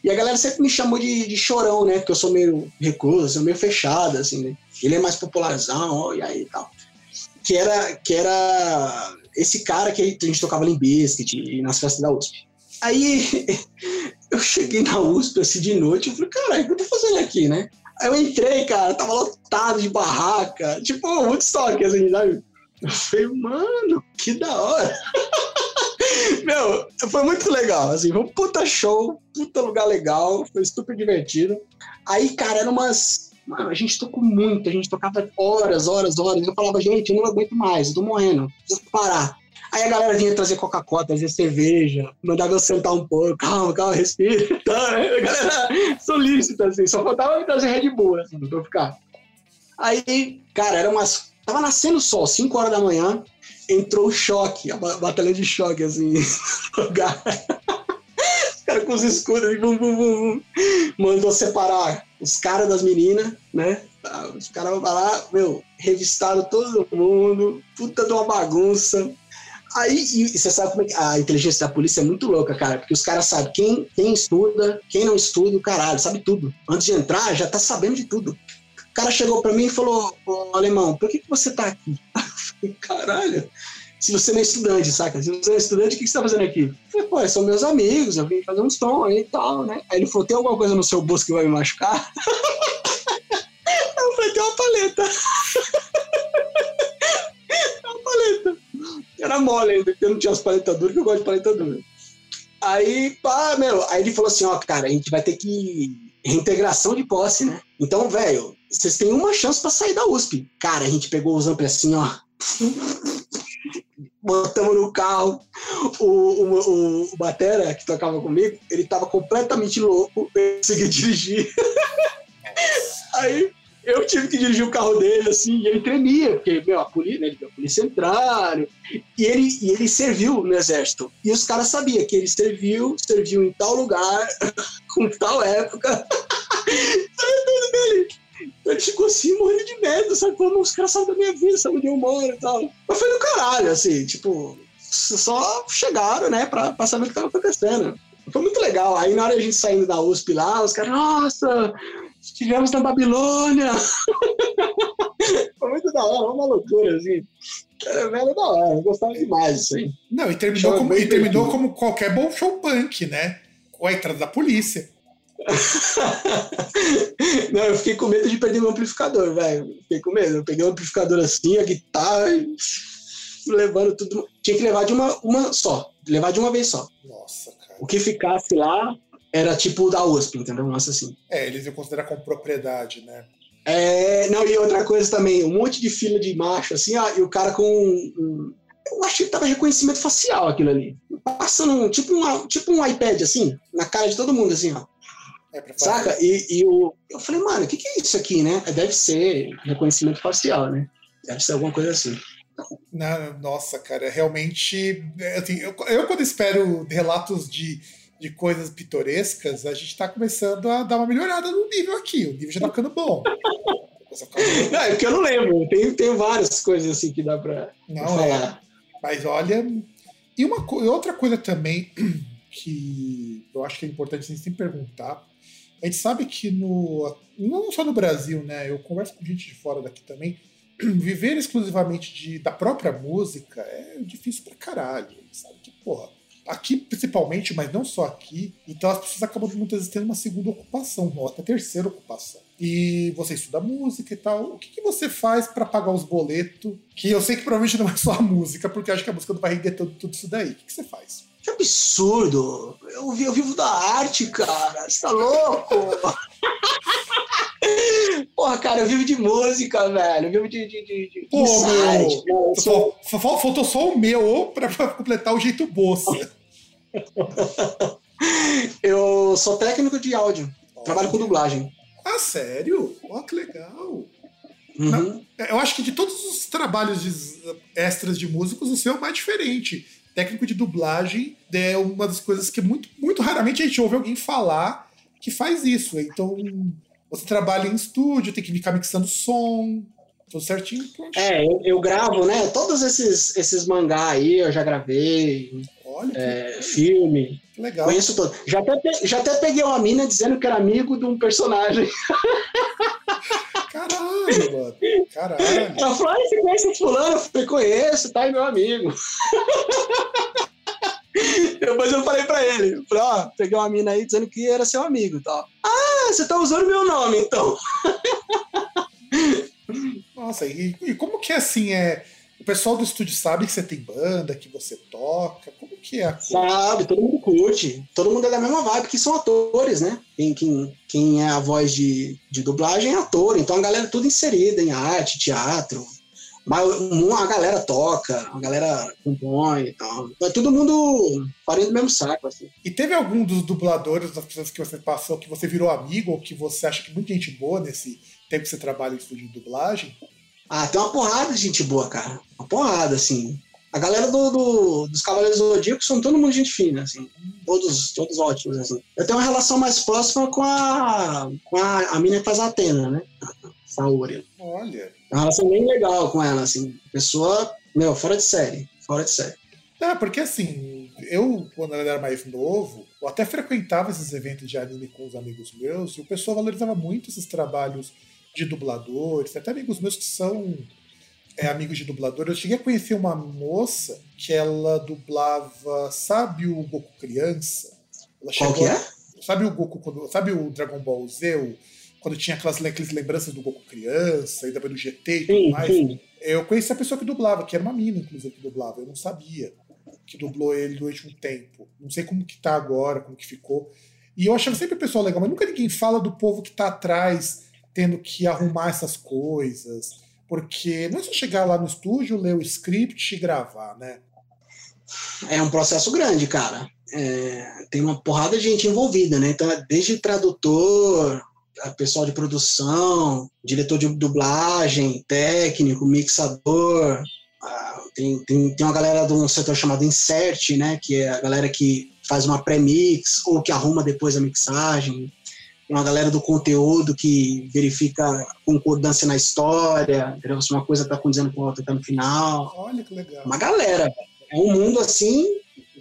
E a galera sempre me chamou de, de chorão, né? Porque eu sou meio recluso, sou meio fechado, assim, né? Ele é mais popularzão, ó, e aí e tal. Que era, que era esse cara que a gente tocava em Biscuit nas festas da USP. Aí eu cheguei na USP assim de noite e falei, caralho, o que eu tô fazendo aqui, né? Aí eu entrei, cara, tava lotado de barraca, tipo, muito estoque, assim, sabe? Eu falei, mano, que da hora. Meu, foi muito legal, assim, foi um puta show, puta lugar legal, foi super divertido. Aí, cara, eram umas. Mano, a gente tocou muito, a gente tocava horas, horas, horas. Eu falava, gente, eu não aguento mais, eu tô morrendo, preciso parar. Aí a galera vinha trazer Coca-Cola, trazer cerveja, mandava eu sentar um pouco, calma, calma, respira. Tá, né? A galera solícita, assim, só faltava me trazer Red Bull, assim, pra eu ficar. Aí, cara, era umas. Tava nascendo o sol, 5 horas da manhã entrou o choque, a batalha de choque, assim, lugar. Os caras com os escudos, bum, bum, bum, mandou separar os caras das meninas, né? Os caras vão lá, meu, revistaram todo mundo, puta de uma bagunça. Aí, e, você sabe como é que a inteligência da polícia é muito louca, cara, porque os caras sabem quem, quem estuda, quem não estuda, caralho, sabe tudo. Antes de entrar, já tá sabendo de tudo. O cara chegou para mim e falou: Alemão, por que, que você tá aqui? Caralho, se você não é estudante, saca? Se você não é estudante, o que, você tá fazendo aqui? Eu falei, pô, são meus amigos, eu vim fazer um som aí e tal, né? Aí ele falou: tem alguma coisa no seu bolso que vai me machucar? Eu falei: tem uma paleta. uma paleta. Era mole ainda, porque eu não tinha as paletas duras, que eu gosto de paleta dura. Aí, pá, meu, aí ele falou assim: ó, cara, a gente vai ter que reintegração de posse, né? Então, velho, vocês têm uma chance para sair da USP. Cara, a gente pegou os amplos assim, ó. Botamos no carro. O, o, o, Batera, que tocava comigo, ele tava completamente louco. Eu consegui dirigir. Aí eu tive que dirigir o carro dele, assim, e ele tremia, porque, meu, a polícia, né, a polícia entraram, e ele, e ele serviu no exército. E os caras sabiam que ele serviu, serviu em tal lugar, com tal época. Ele ficou assim, morrendo de medo, sabe? Como os caras sabem da minha vida, sabem onde eu moro e tal. Mas foi do caralho, assim, tipo, só chegaram, né, pra, pra saber o que tava acontecendo. Foi muito legal. Aí na hora a gente saindo da USP lá, os caras, nossa, estivemos na Babilônia. foi muito da hora, uma loucura, assim. Era velho da hora, eu gostava demais disso aí. Não, e terminou, como, e terminou como qualquer bom show punk, né? Ou a entrada da polícia. Não, eu fiquei com medo de perder meu amplificador, velho. Fiquei com medo. Eu peguei o amplificador assim, a guitarra, levando tudo. Tinha que levar de uma, uma só. Levar de uma vez só. Nossa, cara. O que ficasse lá era tipo da USP, entendeu? Nossa, assim. É, eles iam considerar como propriedade, né? É, não, e outra coisa também, um monte de fila de macho, assim, ó, e o cara com. Um, eu acho que tava reconhecimento facial aquilo ali. Passando tipo, uma, tipo um iPad, assim, na cara de todo mundo, assim, ó. É Saca? E, e o, eu falei, mano, o que, que é isso aqui, né? Deve ser reconhecimento facial, né? Deve ser alguma coisa assim. Não, nossa, cara, realmente. Assim, eu, eu, quando espero relatos de, de coisas pitorescas, a gente tá começando a dar uma melhorada no nível aqui. O nível já tá ficando bom. Não, é porque eu não lembro. Tem, tem várias coisas assim que dá pra, não, pra falar. É. Mas olha. E uma outra coisa também que eu acho que é importante a gente sempre perguntar. A gente sabe que no. Não só no Brasil, né? Eu converso com gente de fora daqui também. Viver exclusivamente de, da própria música é difícil pra caralho. Sabe que, porra. Aqui principalmente, mas não só aqui. Então as pessoas acabam muitas vezes tendo uma segunda ocupação, ou até terceira ocupação e você estuda música e tal. O que, que você faz para pagar os boletos? Que eu sei que provavelmente não é só a música, porque acho que a música não vai render tudo, tudo isso daí. O que, que você faz? Que absurdo! Eu, eu vivo da arte, cara. Você tá louco? Porra, cara, eu vivo de música, velho. Eu vivo de. de, de, de Pô, site, meu. Sou... Faltou só o meu pra, pra completar o jeito bolsa. eu sou técnico de áudio. Trabalho com dublagem. Ah, sério? Ó, oh, que legal. Uhum. eu acho que de todos os trabalhos de, extras de músicos, o seu é o mais diferente. Técnico de dublagem é uma das coisas que muito, muito raramente a gente ouve alguém falar que faz isso. Então, você trabalha em estúdio, tem que ficar mixando som, tudo certinho. Pronto. É, eu, eu, gravo, né? Todos esses, esses mangá aí eu já gravei. Olha, é, filme. Legal. Conheço todo. Já até, já até peguei uma mina dizendo que era amigo de um personagem. Caralho, mano. Caralho. Ela falou: ah, você conhece fulano? Eu falei, conheço, tá? É meu amigo. Depois eu falei pra ele, falei, ó, peguei uma mina aí dizendo que era seu amigo e tal. Ah, você tá usando meu nome, então. Nossa, e, e como que é assim, é o pessoal do estúdio sabe que você tem banda, que você toca? Como que é? Sabe, todo mundo curte. Todo mundo é da mesma vibe, que são atores, né? Quem, quem, quem é a voz de, de dublagem é ator. Então a galera é tudo inserida em arte, teatro. Mas a galera toca, a galera compõe e tal. É todo mundo farinha do mesmo saco, assim. E teve algum dos dubladores, das pessoas que você passou, que você virou amigo, ou que você acha que muita gente boa nesse tempo que você trabalha em estúdio de dublagem? Ah, tem uma porrada de gente boa, cara. Uma porrada, assim. A galera do, do dos Cavaleiros do Zodíaco são todo mundo gente fina, assim. Todos, todos ótimos, assim. Eu tenho uma relação mais próxima com a, com a, a mina que faz a Atena, né? Saori. Olha. É uma relação bem legal com ela, assim. Pessoa, meu, fora de série. Fora de série. É, porque assim, eu, quando eu era mais novo, eu até frequentava esses eventos de anime com os amigos meus, e o pessoal valorizava muito esses trabalhos de dubladores, até amigos meus que são é, amigos de dublador. Eu cheguei a conhecer uma moça que ela dublava, sabe o Goku criança? Ela Qual que é? Sabe o Goku, quando, sabe o Dragon Ball Z, o, quando tinha aquelas, aquelas lembranças do Goku criança, ainda do GT e tudo mais? Sim. Eu conheci a pessoa que dublava, que era uma mina, inclusive, que dublava. Eu não sabia que dublou ele durante um tempo. Não sei como que tá agora, como que ficou. E eu achava sempre o pessoal legal, mas nunca ninguém fala do povo que tá atrás tendo que arrumar essas coisas. Porque não é só chegar lá no estúdio, ler o script e gravar, né? É um processo grande, cara. É, tem uma porrada de gente envolvida, né? Então, desde tradutor, pessoal de produção, diretor de dublagem, técnico, mixador. Tem, tem, tem uma galera de um setor chamado Insert, né? Que é a galera que faz uma pré-mix ou que arruma depois a mixagem uma galera do conteúdo que verifica concordância na história, entendeu? se uma coisa está condizendo com a outra tá no final. Olha que legal. Uma galera. É um mundo assim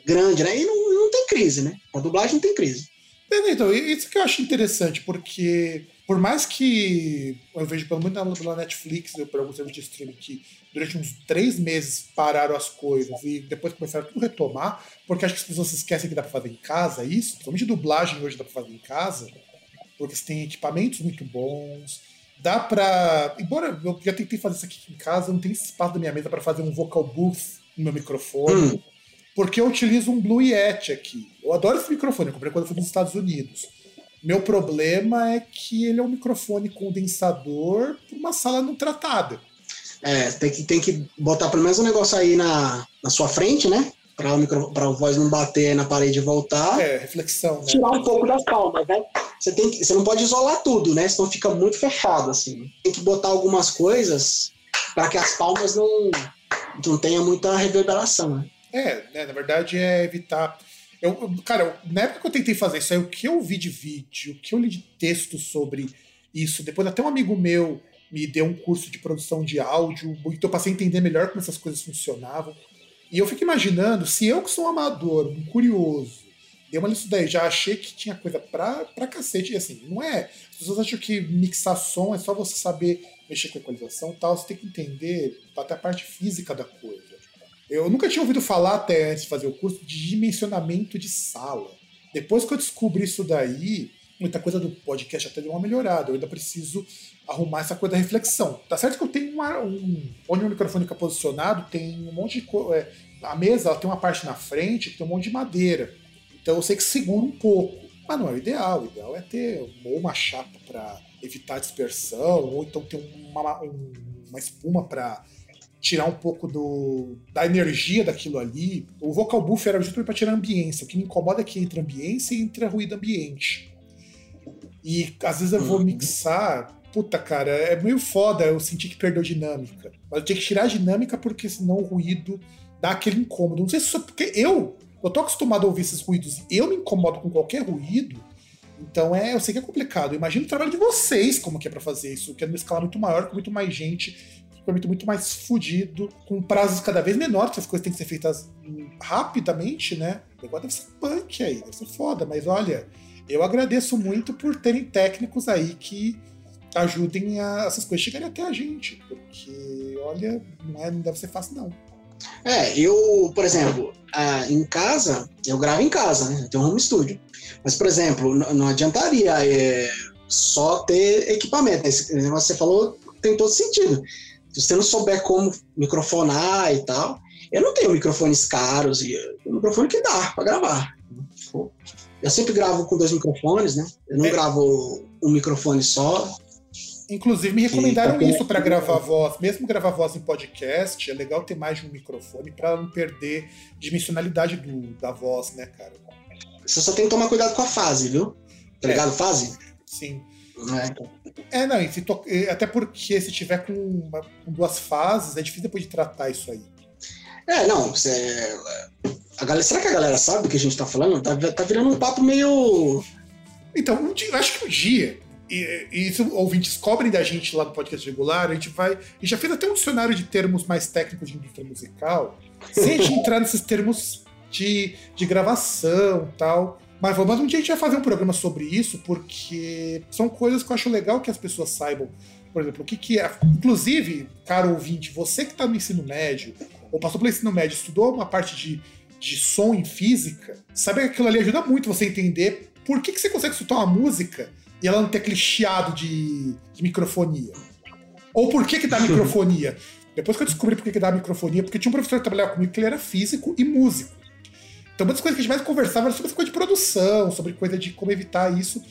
grande, né? E não, não tem crise, né? A dublagem não tem crise. Então, isso que eu acho interessante, porque por mais que eu vejo pelo menos na, Netflix, por alguns serviços de streaming, que durante uns três meses pararam as coisas e depois começaram a tudo retomar, porque acho que as pessoas se esquecem que dá pra fazer em casa isso, principalmente dublagem hoje dá pra fazer em casa, porque você tem equipamentos muito bons, dá pra. Embora eu já tentei fazer isso aqui em casa, não tenho espaço da minha mesa para fazer um vocal booth no meu microfone. Hum. Porque eu utilizo um Blue Yeti aqui. Eu adoro esse microfone, eu comprei quando eu fui nos Estados Unidos. Meu problema é que ele é um microfone condensador para uma sala não tratada. É, tem que, tem que botar pelo menos um negócio aí na, na sua frente, né? Para micro, a voz não bater na parede e voltar. É, reflexão, né? Tirar um pouco das palmas, né? Você, tem que, você não pode isolar tudo, né? Senão fica muito fechado, assim. Tem que botar algumas coisas para que as palmas não, não tenha muita reverberação, né? É, né, na verdade é evitar. Eu, cara, na época que eu tentei fazer isso aí, o que eu vi de vídeo, o que eu li de texto sobre isso, depois até um amigo meu me deu um curso de produção de áudio, então eu passei a entender melhor como essas coisas funcionavam. E eu fico imaginando, se eu que sou um amador, um curioso, dei uma lista daí, já achei que tinha coisa pra, pra cacete. E assim, não é. As pessoas acham que mixar som é só você saber mexer com equalização e tal, você tem que entender até a parte física da coisa. Eu nunca tinha ouvido falar até antes de fazer o curso de dimensionamento de sala. Depois que eu descobri isso daí, muita coisa do podcast até deu uma melhorada. Eu ainda preciso arrumar essa coisa da reflexão. Tá certo que eu tenho uma, um. Onde o microfone fica posicionado, tem um monte de. É, a mesa ela tem uma parte na frente que tem um monte de madeira. Então eu sei que segura um pouco. Mas não é o ideal. O ideal é ter ou uma chapa para evitar dispersão, ou então ter uma, uma espuma para tirar um pouco do, da energia daquilo ali. O vocal buffer era justamente para tirar a ambiência. O que me incomoda é que entra ambiência e entra ruído ambiente. E às vezes eu vou uhum. mixar. Puta, cara, é meio foda eu sentir que perdeu dinâmica. Mas eu tinha que tirar a dinâmica porque senão o ruído dá aquele incômodo. Não sei se só porque eu, eu tô acostumado a ouvir esses ruídos e eu me incomodo com qualquer ruído. Então é, eu sei que é complicado. Imagina o trabalho de vocês como que é para fazer isso, que é numa escala muito maior, com muito mais gente permite muito mais fudido, com prazos cada vez menores, que as coisas têm que ser feitas rapidamente, né? O negócio deve ser punk aí, deve ser foda, mas olha, eu agradeço muito por terem técnicos aí que ajudem a essas coisas chegarem até a gente, porque, olha, não, é, não deve ser fácil, não. É, eu, por exemplo, em casa, eu gravo em casa, né? Eu tenho um home studio. Mas, por exemplo, não adiantaria é, só ter equipamento. Esse negócio que você falou tem todo sentido. Se você não souber como microfonar e tal, eu não tenho microfones caros e um microfone que dá para gravar. Eu sempre gravo com dois microfones, né? Eu não é. gravo um microfone só. Inclusive, me recomendaram tá isso para gravar voz. Mesmo gravar voz em podcast, é legal ter mais de um microfone para não perder dimensionalidade do, da voz, né, cara? Você só tem que tomar cuidado com a fase, viu? Tá ligado? É. Fase? Sim. É, é não, to... até porque se tiver com, uma, com, duas fases, é difícil depois de tratar isso aí. É, não, você... a galera, será que a galera sabe o que a gente tá falando? Tá, tá virando um papo meio. Então, um dia, acho que um dia, e, e isso ouvintes cobrem da gente lá no podcast regular, a gente vai. E já fez até um dicionário de termos mais técnicos de indústria musical, sem a gente entrar nesses termos de, de gravação e tal. Mas vamos, um dia a gente vai fazer um programa sobre isso, porque são coisas que eu acho legal que as pessoas saibam. Por exemplo, o que, que é. Inclusive, caro ouvinte, você que está no ensino médio, ou passou pelo ensino médio, estudou uma parte de, de som em física, sabe que aquilo ali ajuda muito você entender por que, que você consegue escutar uma música e ela não ter aquele chiado de, de microfonia. Ou por que, que dá microfonia. Depois que eu descobri por que, que dá microfonia, porque tinha um professor que trabalhava comigo que ele era físico e músico. Então, uma das coisas que a gente mais conversava era sobre essa coisa de produção, sobre coisa de como evitar isso.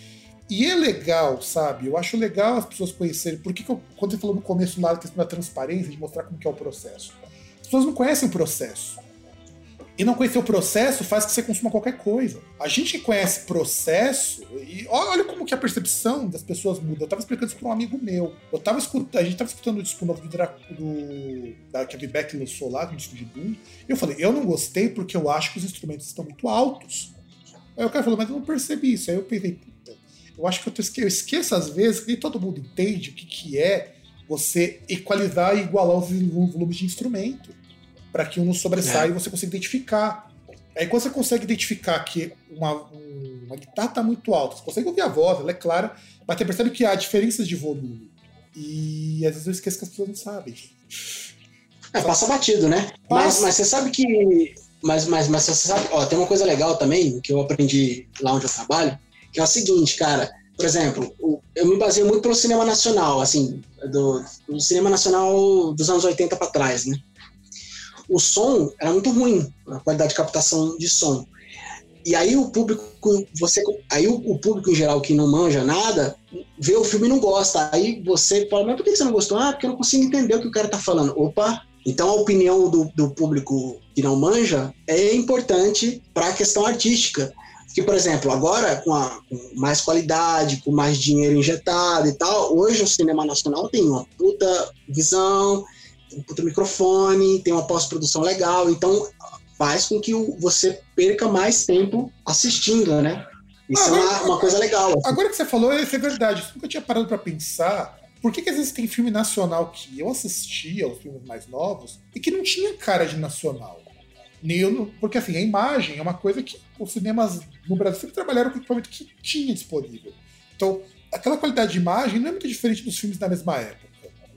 E é legal, sabe? Eu acho legal as pessoas conhecerem. Por que, que eu, quando você falou no começo lá da questão da transparência, de mostrar como que é o processo? As pessoas não conhecem o processo. E não conhecer o processo faz que você consuma qualquer coisa. A gente que conhece processo, e olha como que a percepção das pessoas muda. Eu tava explicando isso para um amigo meu. Eu tava escutando, a gente tava escutando o disco novo do, do da, a Vivek lançou lá, do disco de Doom, e eu falei, eu não gostei porque eu acho que os instrumentos estão muito altos. Aí o cara falou, mas eu não percebi isso. Aí eu pensei, puta, eu acho que eu, esque eu esqueço às vezes que nem todo mundo entende o que, que é você equalizar e igualar os volumes de instrumento para que um não sobressaia é. e você consiga identificar. Aí quando você consegue identificar que uma, um, uma guitarra tá muito alta, você consegue ouvir a voz, ela é clara, mas você percebe que há diferenças de volume. E às vezes eu esqueço que as pessoas não sabem. É, passa batido, né? Mas, mas você sabe que. Mas, mas, mas você sabe. Ó, tem uma coisa legal também que eu aprendi lá onde eu trabalho, que é o seguinte, cara. Por exemplo, eu me baseio muito pelo cinema nacional, assim, do, do cinema nacional dos anos 80 para trás, né? O som era muito ruim, a qualidade de captação de som. E aí o público, você, aí o, público em geral que não manja nada, vê o filme e não gosta. Aí você fala, mas por que você não gostou? Ah, porque eu não consigo entender o que o cara tá falando. Opa, então a opinião do, do público que não manja é importante para a questão artística. Que, por exemplo, agora com, a, com mais qualidade, com mais dinheiro injetado e tal, hoje o cinema nacional tem uma puta visão, um puta microfone, tem uma pós-produção legal, então faz com que você perca mais tempo assistindo, né? Isso agora, é uma, uma, coisa legal. Assim. Agora que você falou, isso é verdade. Eu nunca tinha parado para pensar por que, que às vezes tem filme nacional que eu assistia, os filmes mais novos, e que não tinha cara de nacional? Porque assim, a imagem é uma coisa que os cinemas no Brasil sempre trabalharam com o equipamento que tinha disponível. Então, aquela qualidade de imagem não é muito diferente dos filmes da mesma época.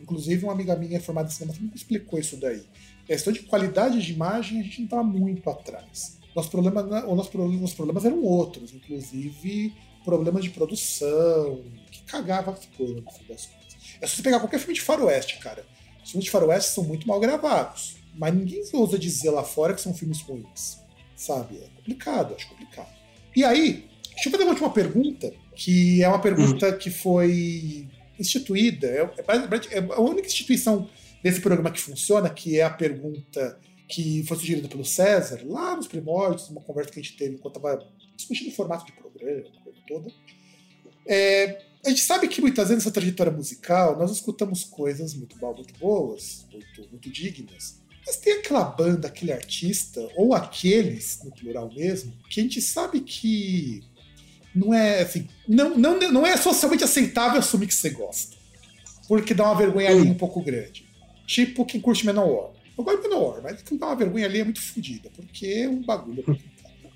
Inclusive, uma amiga minha formada em cinema me explicou isso daí. A questão de qualidade de imagem, a gente não estava muito atrás. Nosso problema, o nosso problema, os problemas eram outros, inclusive problemas de produção, que cagava as coisas, no fim das contas. É só você pegar qualquer filme de faroeste, cara. Os filmes de faroeste são muito mal gravados. Mas ninguém ousa dizer lá fora que são filmes ruins. Sabe? É complicado, acho complicado. E aí, deixa eu fazer uma última pergunta, que é uma pergunta hum. que foi instituída. É, é, é a única instituição desse programa que funciona, que é a pergunta que foi sugerida pelo César, lá nos primórdios, numa conversa que a gente teve enquanto estava discutindo o formato de programa, coisa toda. É, a gente sabe que muitas vezes nessa trajetória musical nós escutamos coisas muito, muito boas, muito, muito dignas, mas tem aquela banda, aquele artista, ou aqueles, no plural mesmo, que a gente sabe que não é assim, não, não, não é socialmente aceitável assumir que você gosta. Porque dá uma vergonha ali um pouco grande. Tipo quem curte Menor. Eu gosto de Menor, mas quem dá uma vergonha ali é muito fodida, porque é um bagulho.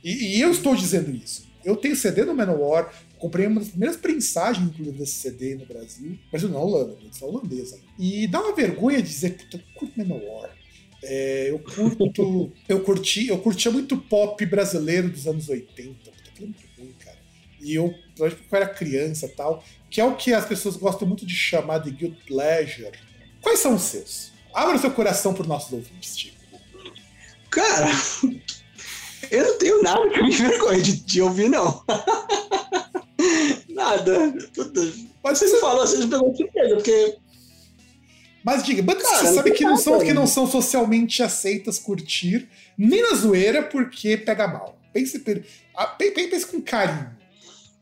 E, e, eu estou dizendo isso. Eu tenho CD no Menor, Comprei uma das primeiras prensagens, inclusive, desse CD no Brasil. Mas na Holanda, é holandesa. E dá uma vergonha dizer que eu curto Manowar. É, eu curto. eu curti, eu curtia muito pop brasileiro dos anos 80. Puta, cara. E eu, eu era criança e tal, que é o que as pessoas gostam muito de chamar de guilt pleasure. Quais são os seus? Abra seu coração para os nossos ouvintes, Chico. Cara, eu não tenho nada que me vergonha de, de ouvir, não. Nada. Mas você falou, você me pegou de surpresa, porque. Mas diga, bandas que você sabe que não, são, que não são socialmente aceitas curtir, nem na zoeira, porque pega mal. Pense, pense com carinho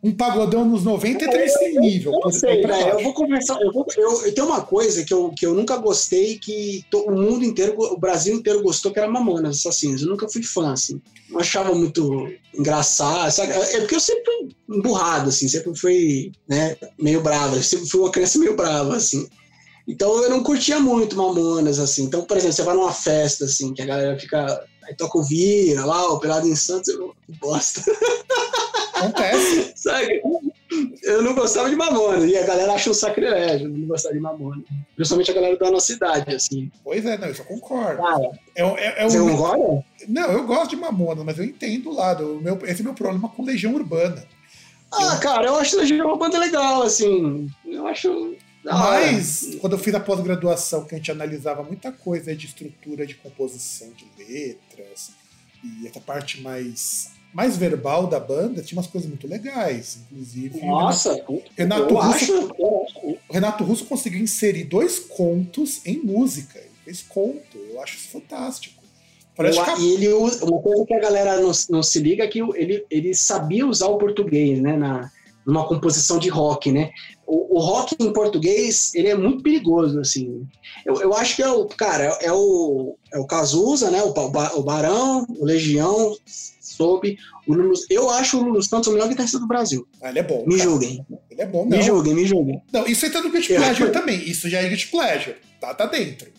um pagodão nos 90 é nesse nível. Eu, eu, sei, né? eu vou conversar. Eu, vou, eu, eu, tenho uma coisa que eu, que eu nunca gostei, que to, o mundo inteiro, o Brasil inteiro gostou, que era Mamonas Assassinos. Eu nunca fui fã, assim. Não achava muito engraçado. Sabe? É porque eu sempre fui emburrado, assim, sempre fui né, meio bravo. Eu sempre fui uma criança meio brava, assim. Então eu não curtia muito Mamonas, assim. Então, por exemplo, você vai numa festa, assim, que a galera fica. Aí toca o Vira lá, o Pelado em Santos, eu bosta. Acontece. Sabe? Eu não gostava de Mamona, e a galera acha um sacrilégio não gostar de Mamona. Principalmente a galera da nossa cidade, assim. Pois é, não, isso eu concordo. Cara, é, é, é você um... concorda? Não, eu gosto de Mamona, mas eu entendo o lado. O meu, esse é o meu problema com Legião Urbana. Ah, eu... cara, eu acho Legião uma banda legal, assim. Eu acho. Mas, quando eu fiz a pós-graduação, que a gente analisava muita coisa de estrutura de composição de letras, e essa parte mais mais verbal da banda tinha umas coisas muito legais. Inclusive. Nossa, Renato, Renato Russo, acho... Renato Russo conseguiu inserir dois contos em música. Ele fez conto. Eu acho isso fantástico. Parece que... E ele uma coisa que a galera não, não se liga é que ele, ele sabia usar o português, né? Na, numa composição de rock, né? O, o, rock em português, ele é muito perigoso, assim. Eu, eu acho que é o, cara, é o, é o Cazuza, né? O, o Barão, o Legião, soube. O Lulu, eu acho o Lulu Santos o melhor guitarrista do Brasil. Ah, ele é bom. Me cara. julguem. Ele é bom, não. Me julguem, me julguem. Não, isso entra no Guilty Pleasure também. Isso já é Guilty Pleasure. Tá, tá dentro.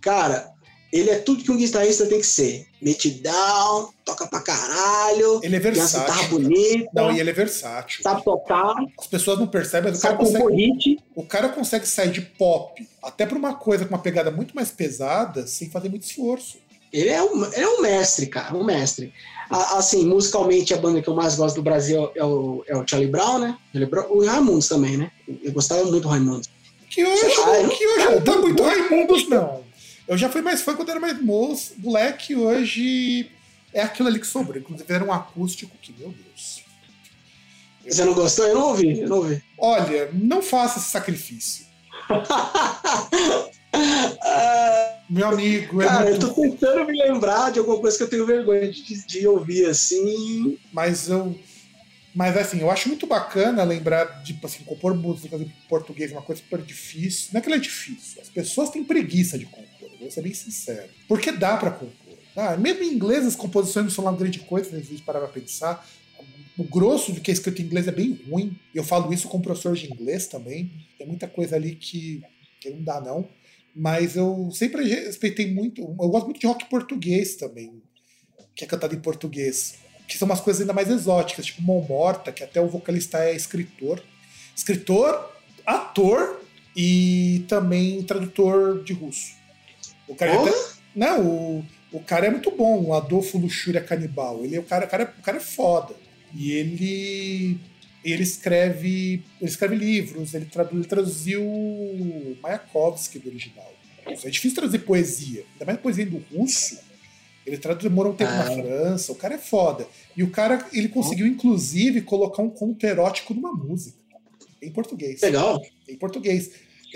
Cara, ele é tudo que um guitarrista tem que ser. Metidão, toca pra caralho. Ele é tem versátil. guitarra bonita. Não, e ele é versátil. Sabe tocar, As pessoas não percebem, mas o cara, consegue, hit. o cara consegue sair de pop até pra uma coisa com uma pegada muito mais pesada sem fazer muito esforço. Ele é, um, ele é um mestre, cara, um mestre. Assim, musicalmente, a banda que eu mais gosto do Brasil é o, é o Charlie Brown, né? O Raimundos também, né? Eu gostava muito do Raimundos. Que hoje, lá, que hoje não tá muito Raimundos, não. Eu já fui mais fã quando era mais moço, moleque, hoje é aquilo ali que sobrou. Inclusive era um acústico que, meu Deus. Você não gostou? Eu não ouvi, eu não ouvi. Olha, não faça esse sacrifício. Meu amigo, é cara, eu muito... tô tentando me lembrar de alguma coisa que eu tenho vergonha de, de ouvir assim. Mas eu. Mas assim, eu acho muito bacana lembrar de, assim, compor música em português uma coisa super difícil. Não é que ela é difícil. As pessoas têm preguiça de compor, eu vou ser bem sincero. Porque dá pra compor. Ah, mesmo em inglês as composições não são uma grande coisa, se a gente parar pra pensar. O grosso do que é escrito em inglês é bem ruim. Eu falo isso como professor de inglês também. Tem muita coisa ali que, que não dá, não. Mas eu sempre respeitei muito. Eu gosto muito de rock português também, que é cantado em português. Que são umas coisas ainda mais exóticas, tipo Mão Morta, que até o vocalista é escritor. Escritor, ator e também tradutor de russo. O cara é Porra! até- Não, o, o cara é muito bom, o Adolfo Luxúria Canibal. Ele, é- o, cara, o, cara, é- o cara é foda. E ele ele escreve ele escreve livros, ele, tradu, ele traduziu Mayakovsky do original. É difícil traduzir poesia, ainda mais poesia do russo. Ele traduziu, morou um tempo na Ah. França, o cara é foda. E o cara, ele conseguiu, inclusive, colocar um conto erótico numa música. Em português. Legal. Em português.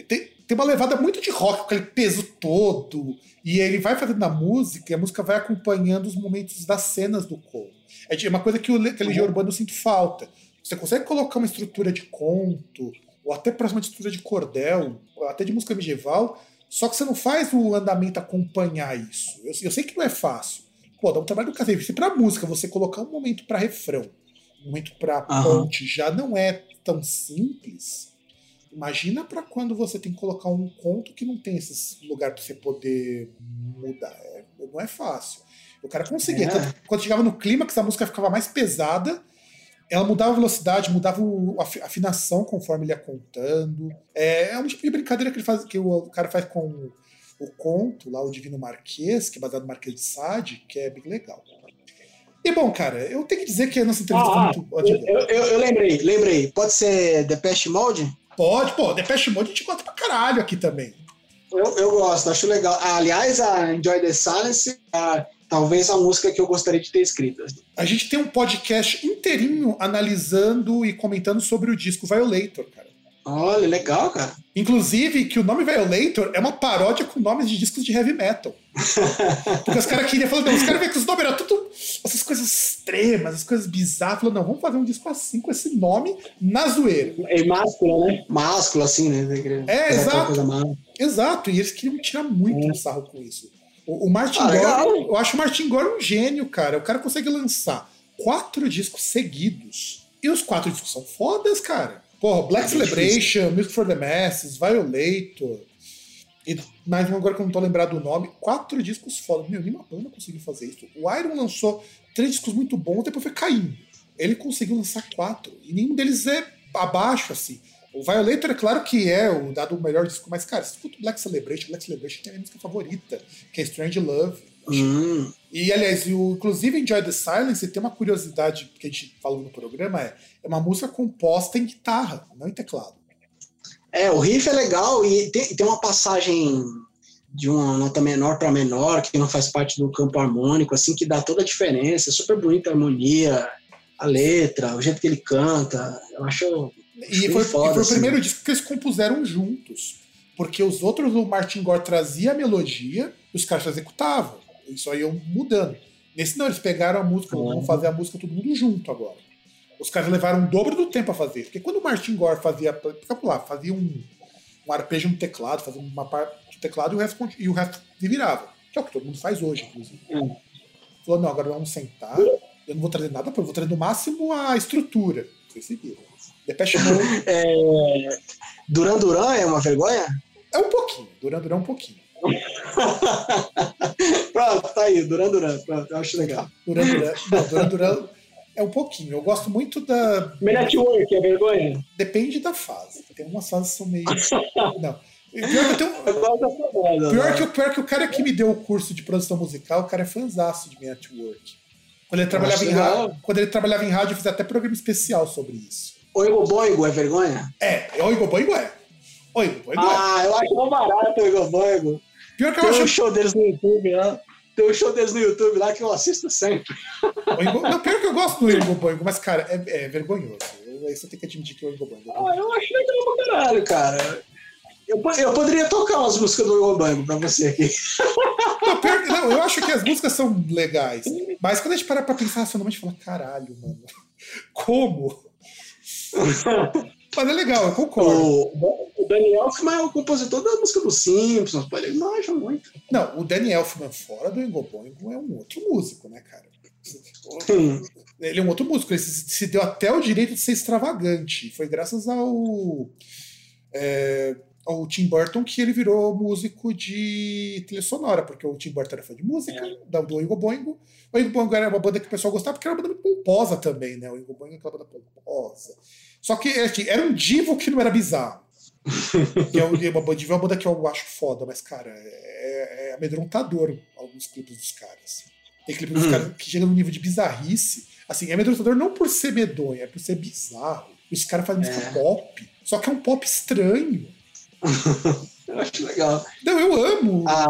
Tem, tem uma levada muito de rock, com aquele peso todo. E ele vai fazendo na música, e a música vai acompanhando os momentos das cenas do conto. É é uma coisa que o que a Legião Urbana eu sinto falta. Você consegue colocar uma estrutura de conto, ou até próxima de estrutura de cordel, ou até de música medieval, só que você não faz o andamento acompanhar isso. Eu, eu sei que não é fácil. Pô, dá um trabalho do cacete. Se pra música você colocar um momento pra refrão, um momento pra Aham. ponte, já não é tão simples. Imagina pra quando você tem que colocar um conto que não tem esse lugar pra você poder mudar. É- não é fácil. O cara conseguia. É. Quando chegava no clímax, a música ficava mais pesada, ela mudava a velocidade, mudava a afi- afinação conforme ele ia contando. É, é um tipo de brincadeira que, ele faz, que o, cara faz com o, o conto, lá, o Divino Marquês, que é baseado no Marquês de Sade, que é bem legal. E bom, cara, eu tenho que dizer que a nossa entrevista Ah, foi muito. Eu, eu, eu lembrei, lembrei. Pode ser Depeche Mode? Pode, pô, Depeche Mode a gente conta pra caralho aqui também. Eu, eu gosto, acho legal. Aliás, a Enjoy the Silence, ah, talvez a música que eu gostaria de ter escrito. A gente tem um podcast inteirinho analisando e comentando sobre o disco Violator, cara. Olha, legal, cara. Inclusive, que o nome Violator é uma paródia com nomes de discos de heavy metal. Porque os caras queriam falar, não, os caras viram que os nomes eram tudo essas coisas extremas, as coisas bizarras. Falaram, não, vamos fazer um disco assim, com esse nome, na zoeira. É másculo, né? Másculo, assim, né? É, Aquela exato. coisa má. Exato, e eles queriam tirar muito É. um sarro com isso. O, o Martin Ah. Gore, eu acho o Martin Gore um gênio, cara. O cara consegue lançar quatro discos seguidos. E os quatro discos são fodas, cara. Porra, Black É Celebration, Music for the Masses, Violator. E mais um agora que eu não tô lembrado do nome. Quatro discos foda. Meu, nenhuma banda conseguiu fazer isso. O Iron lançou três discos muito bons, depois foi caindo. Ele conseguiu lançar quatro. E nenhum deles é abaixo, assim. O Violator, é claro que é o dado o melhor disco, mas, cara, se escuta o Black Celebration, Black Celebration tem a minha música favorita, que é Strange Love. Hum, E, aliás, o, inclusive Enjoy the Silence, tem uma curiosidade que a gente falou no programa, é, é uma música composta em guitarra, não em teclado. É, o riff é legal e tem, tem uma passagem de uma nota menor para menor, que não faz parte do campo harmônico, assim, que dá toda a diferença. É super bonita a harmonia, a letra, o jeito que ele canta. Eu acho. E foi, foda, e foi assim. o primeiro disco que eles compuseram juntos. Porque os outros, o Martin Gore trazia a melodia e os caras executavam. Eles só iam mudando. Nesse não, eles pegaram a música, Uhum. vamos fazer a música todo mundo junto agora. Os caras levaram o dobro do tempo a fazer. Porque quando o Martin Gore fazia, fica lá, fazia um, um arpejo no teclado, fazia uma parte do teclado e o resto, e o resto se virava. Que é o que todo mundo faz hoje, inclusive. Hum. Falou, não, agora vamos sentar. Eu não vou trazer nada, eu vou trazer no máximo a estrutura. Vocês se viram. Depeche Mode É, Duran Duran é uma vergonha? É um pouquinho, Duran Duran é um pouquinho. Pronto, tá aí, Duran Duran. Pronto, eu acho legal. Duran Duran. Não, Duran Duran é um pouquinho. Eu gosto muito da. Network é vergonha? Depende da fase. Tem umas fases que são meio. Não. Pior, que, tenho... eu gosto da famosa, pior, né? que, pior que o cara que me deu o curso de produção musical, o cara é fãzaço de network. Quando ele, trabalhava em rádio, quando ele trabalhava em rádio, eu fiz até programa especial sobre isso. Oigo Boigo é vergonha? É, Oigo Boigo é. Oigo Boigo é. Ah, eu acho mó barato o Oigo Boigo. Pior que eu Tem um acho. show deles no YouTube lá. Tem um show deles no YouTube lá que eu assisto sempre. Oigo... Não, pior que eu gosto do Oigo Boigo, mas, cara, é, é vergonhoso. Eu, isso eu tenho que admitir que o Oigo Boigo. Ah, eu acho legal pra caralho, cara. Eu, eu poderia tocar umas músicas do Oigo Boigo pra você aqui. Não, pior que- não, eu acho que as músicas são legais. Mas quando a gente para pra pensar racionalmente, fala, caralho, mano. Como? Mas é legal, eu concordo. O, o Daniel Elfman é o compositor da música dos Simpsons, pô, ele manja muito. Não, o Danny Elfman fora do Oingo Boingo é um outro músico, né, cara? Hum. Ele é um outro músico, ele se, se deu até o direito de ser extravagante. Foi graças ao, é, ao Tim Burton que ele virou músico de trilha sonora, porque o Tim Burton era fã de música, da- do Oingo Boingo. O Oingo Boingo era uma banda que o pessoal gostava, porque era uma banda pomposa também, né? O Oingo Boingo é aquela banda pomposa. Só que assim, era um divo que não era bizarro. que é uma banda, divo é uma banda que eu acho foda, mas, cara, é, é amedrontador alguns clipes dos caras. Tem clipe dos Hum. caras que chega num nível de bizarrice. Assim, é amedrontador não por ser medonho, é por ser bizarro. Os caras fazem música É. pop. Só que é um pop estranho. Eu acho legal. Não, eu amo Ah.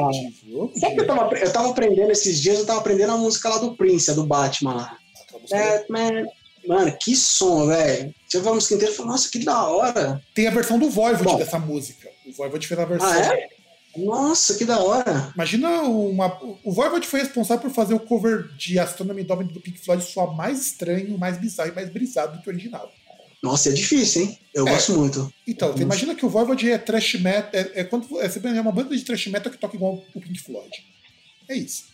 Eu amo Sabe que eu tava, eu tava aprendendo esses dias, eu tava aprendendo a música lá do Prince, a do Batman lá. Aquela música é- Batman. Mano, que som, velho. Você ouviu a música inteira e falou, nossa, que da hora. Tem a versão do Voivod Bom. dessa música. O Voivod fez a versão. Ah, é? Nossa, que da hora. Imagina uma. O Voivod foi responsável por fazer o cover de Astronomy Domini do Pink Floyd soar mais estranho, mais bizarro e mais brisado do que o original. Nossa, é difícil, hein? Eu É. gosto muito. Então, você imagina que o Voivod é trash metal. É, é, quando, é, uma banda de trash metal que toca igual o Pink Floyd. É isso.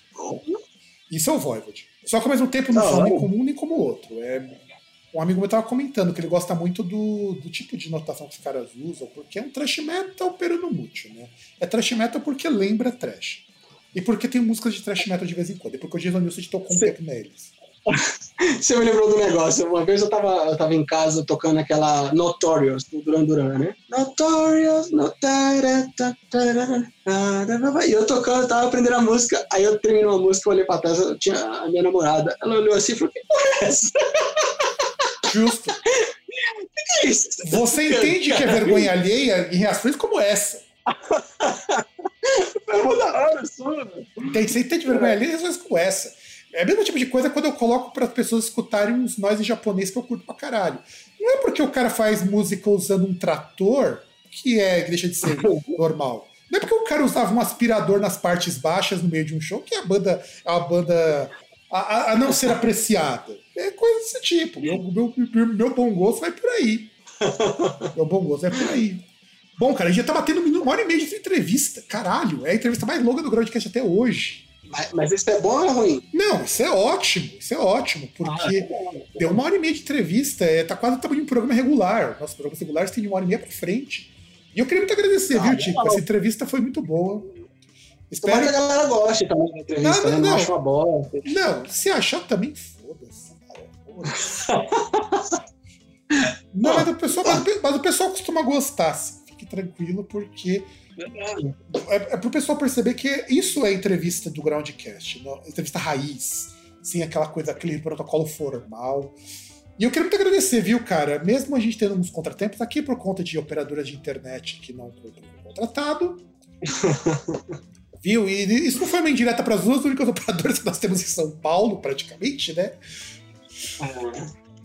Isso é o Voivod. Só que ao mesmo tempo não Da são nem como um nem como o outro. É, um amigo meu tava comentando que ele gosta muito do, do tipo de notação que os caras usam, porque é um trash metal peronomútil, né? É trash metal porque lembra trash. E porque tem músicas de trash metal de vez em quando. E porque o Jason Newsted tocou um Sim. tempo neles. Você me lembrou do negócio. Uma vez eu tava, eu tava em casa tocando aquela Notorious do Duran Duran, né? Notorious, Notorious. E eu tocando, eu tava aprendendo a música. Aí eu termino uma música, eu olhei pra trás, tinha a minha namorada. Ela olhou assim e falou: Que porra é essa? Justo. Que é isso? Você entende que é vergonha alheia em reações como essa. Mó da hora. Tem, você entende vergonha alheia em reações como essa. É o mesmo tipo de coisa quando eu coloco para as pessoas escutarem uns nós em japonês que eu curto pra caralho. Não é porque o cara faz música usando um trator que é que deixa de ser normal. Não é porque o cara usava um aspirador nas partes baixas no meio de um show que a banda é uma banda a, a- não ser apreciada. É coisa desse tipo. Meu, meu, meu, meu bom gosto vai por aí. Meu bom gosto vai por aí. Bom, cara, a gente já tá batendo uma hora e meia de entrevista. Caralho, é a entrevista mais longa do Groundcast até hoje. Mas, mas isso é bom ou é ruim? Não, isso é ótimo, isso é ótimo, porque deu uma hora e meia de entrevista, é, tá quase de um programa regular. Nossos programas regulares têm de uma hora e meia pra frente. E eu queria muito agradecer, Ah, viu. Tico? Essa entrevista foi muito boa. Tomara que Espero. a galera goste também da entrevista, Não, né? não, Não não. acho uma bosta. Não, se achar também, foda-se. cara, foda-se. Não, mas o, pessoal, mas, o mas o pessoal costuma gostar, assim. Fique tranquilo, porque é, é pro pessoal perceber que isso é entrevista do Groundcast, não- entrevista raiz, sem aquela coisa, aquele protocolo formal. E eu quero muito agradecer, viu, cara? Mesmo a gente tendo uns contratempos aqui por conta de operadoras de internet que não o contratado. viu? E isso não foi uma indireta para as duas únicas operadoras que nós temos em São Paulo, praticamente, né?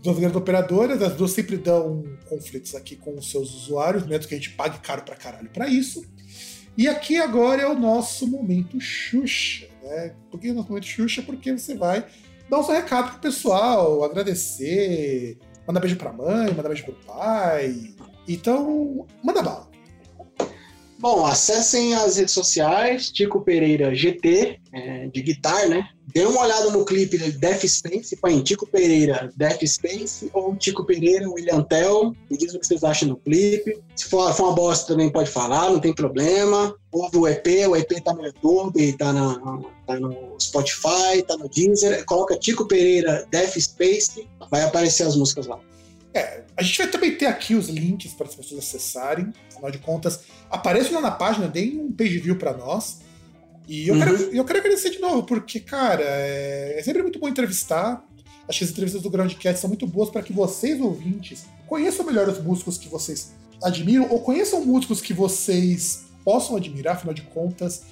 duas grandes operadoras, as duas sempre dão conflitos aqui com os seus usuários, mesmo que a gente pague caro pra caralho pra isso. E aqui agora é o nosso momento Xuxa, né? Por que o nosso momento Xuxa? Porque você vai dar o seu recado pro pessoal, agradecer, mandar beijo pra mãe, mandar beijo pro pai. Então, manda bala. Bom, acessem as redes sociais, Tico Pereira GT, é, de guitarra, né? Dê uma olhada no clipe de Death Space, põe Tico Pereira Death Space ou Tico Pereira William Tell. Me diz o que vocês acham do clipe. Se for, for uma bosta também pode falar, não tem problema. Ouve o EP, o EP tá no YouTube, tá, na, tá no Spotify, tá no Deezer. Coloca Tico Pereira Death Space, vai aparecer as músicas lá. É, a gente vai também ter aqui os links para as pessoas acessarem. Afinal de contas, apareçam lá na página, deem um page view para nós. E eu, uhum. quero, eu quero agradecer de novo, porque, cara, é, é sempre muito bom entrevistar. Acho que as entrevistas do Groundcast são muito boas para que vocês, ouvintes, conheçam melhor os músicos que vocês admiram ou conheçam músicos que vocês possam admirar, afinal de contas,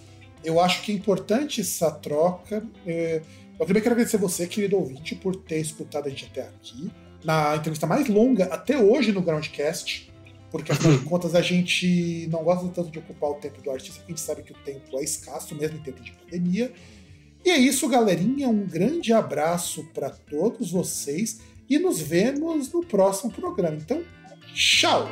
eu acho que é importante essa troca. É, eu também quero agradecer você, querido ouvinte, por ter escutado a gente até aqui. Na entrevista mais longa até hoje no Groundcast porque afinal de contas a gente não gosta tanto de ocupar o tempo do artista, porque a gente sabe que o tempo é escasso, mesmo em tempo de pandemia. E é isso, galerinha. Um grande abraço para todos vocês e nos vemos no próximo programa. Então, tchau!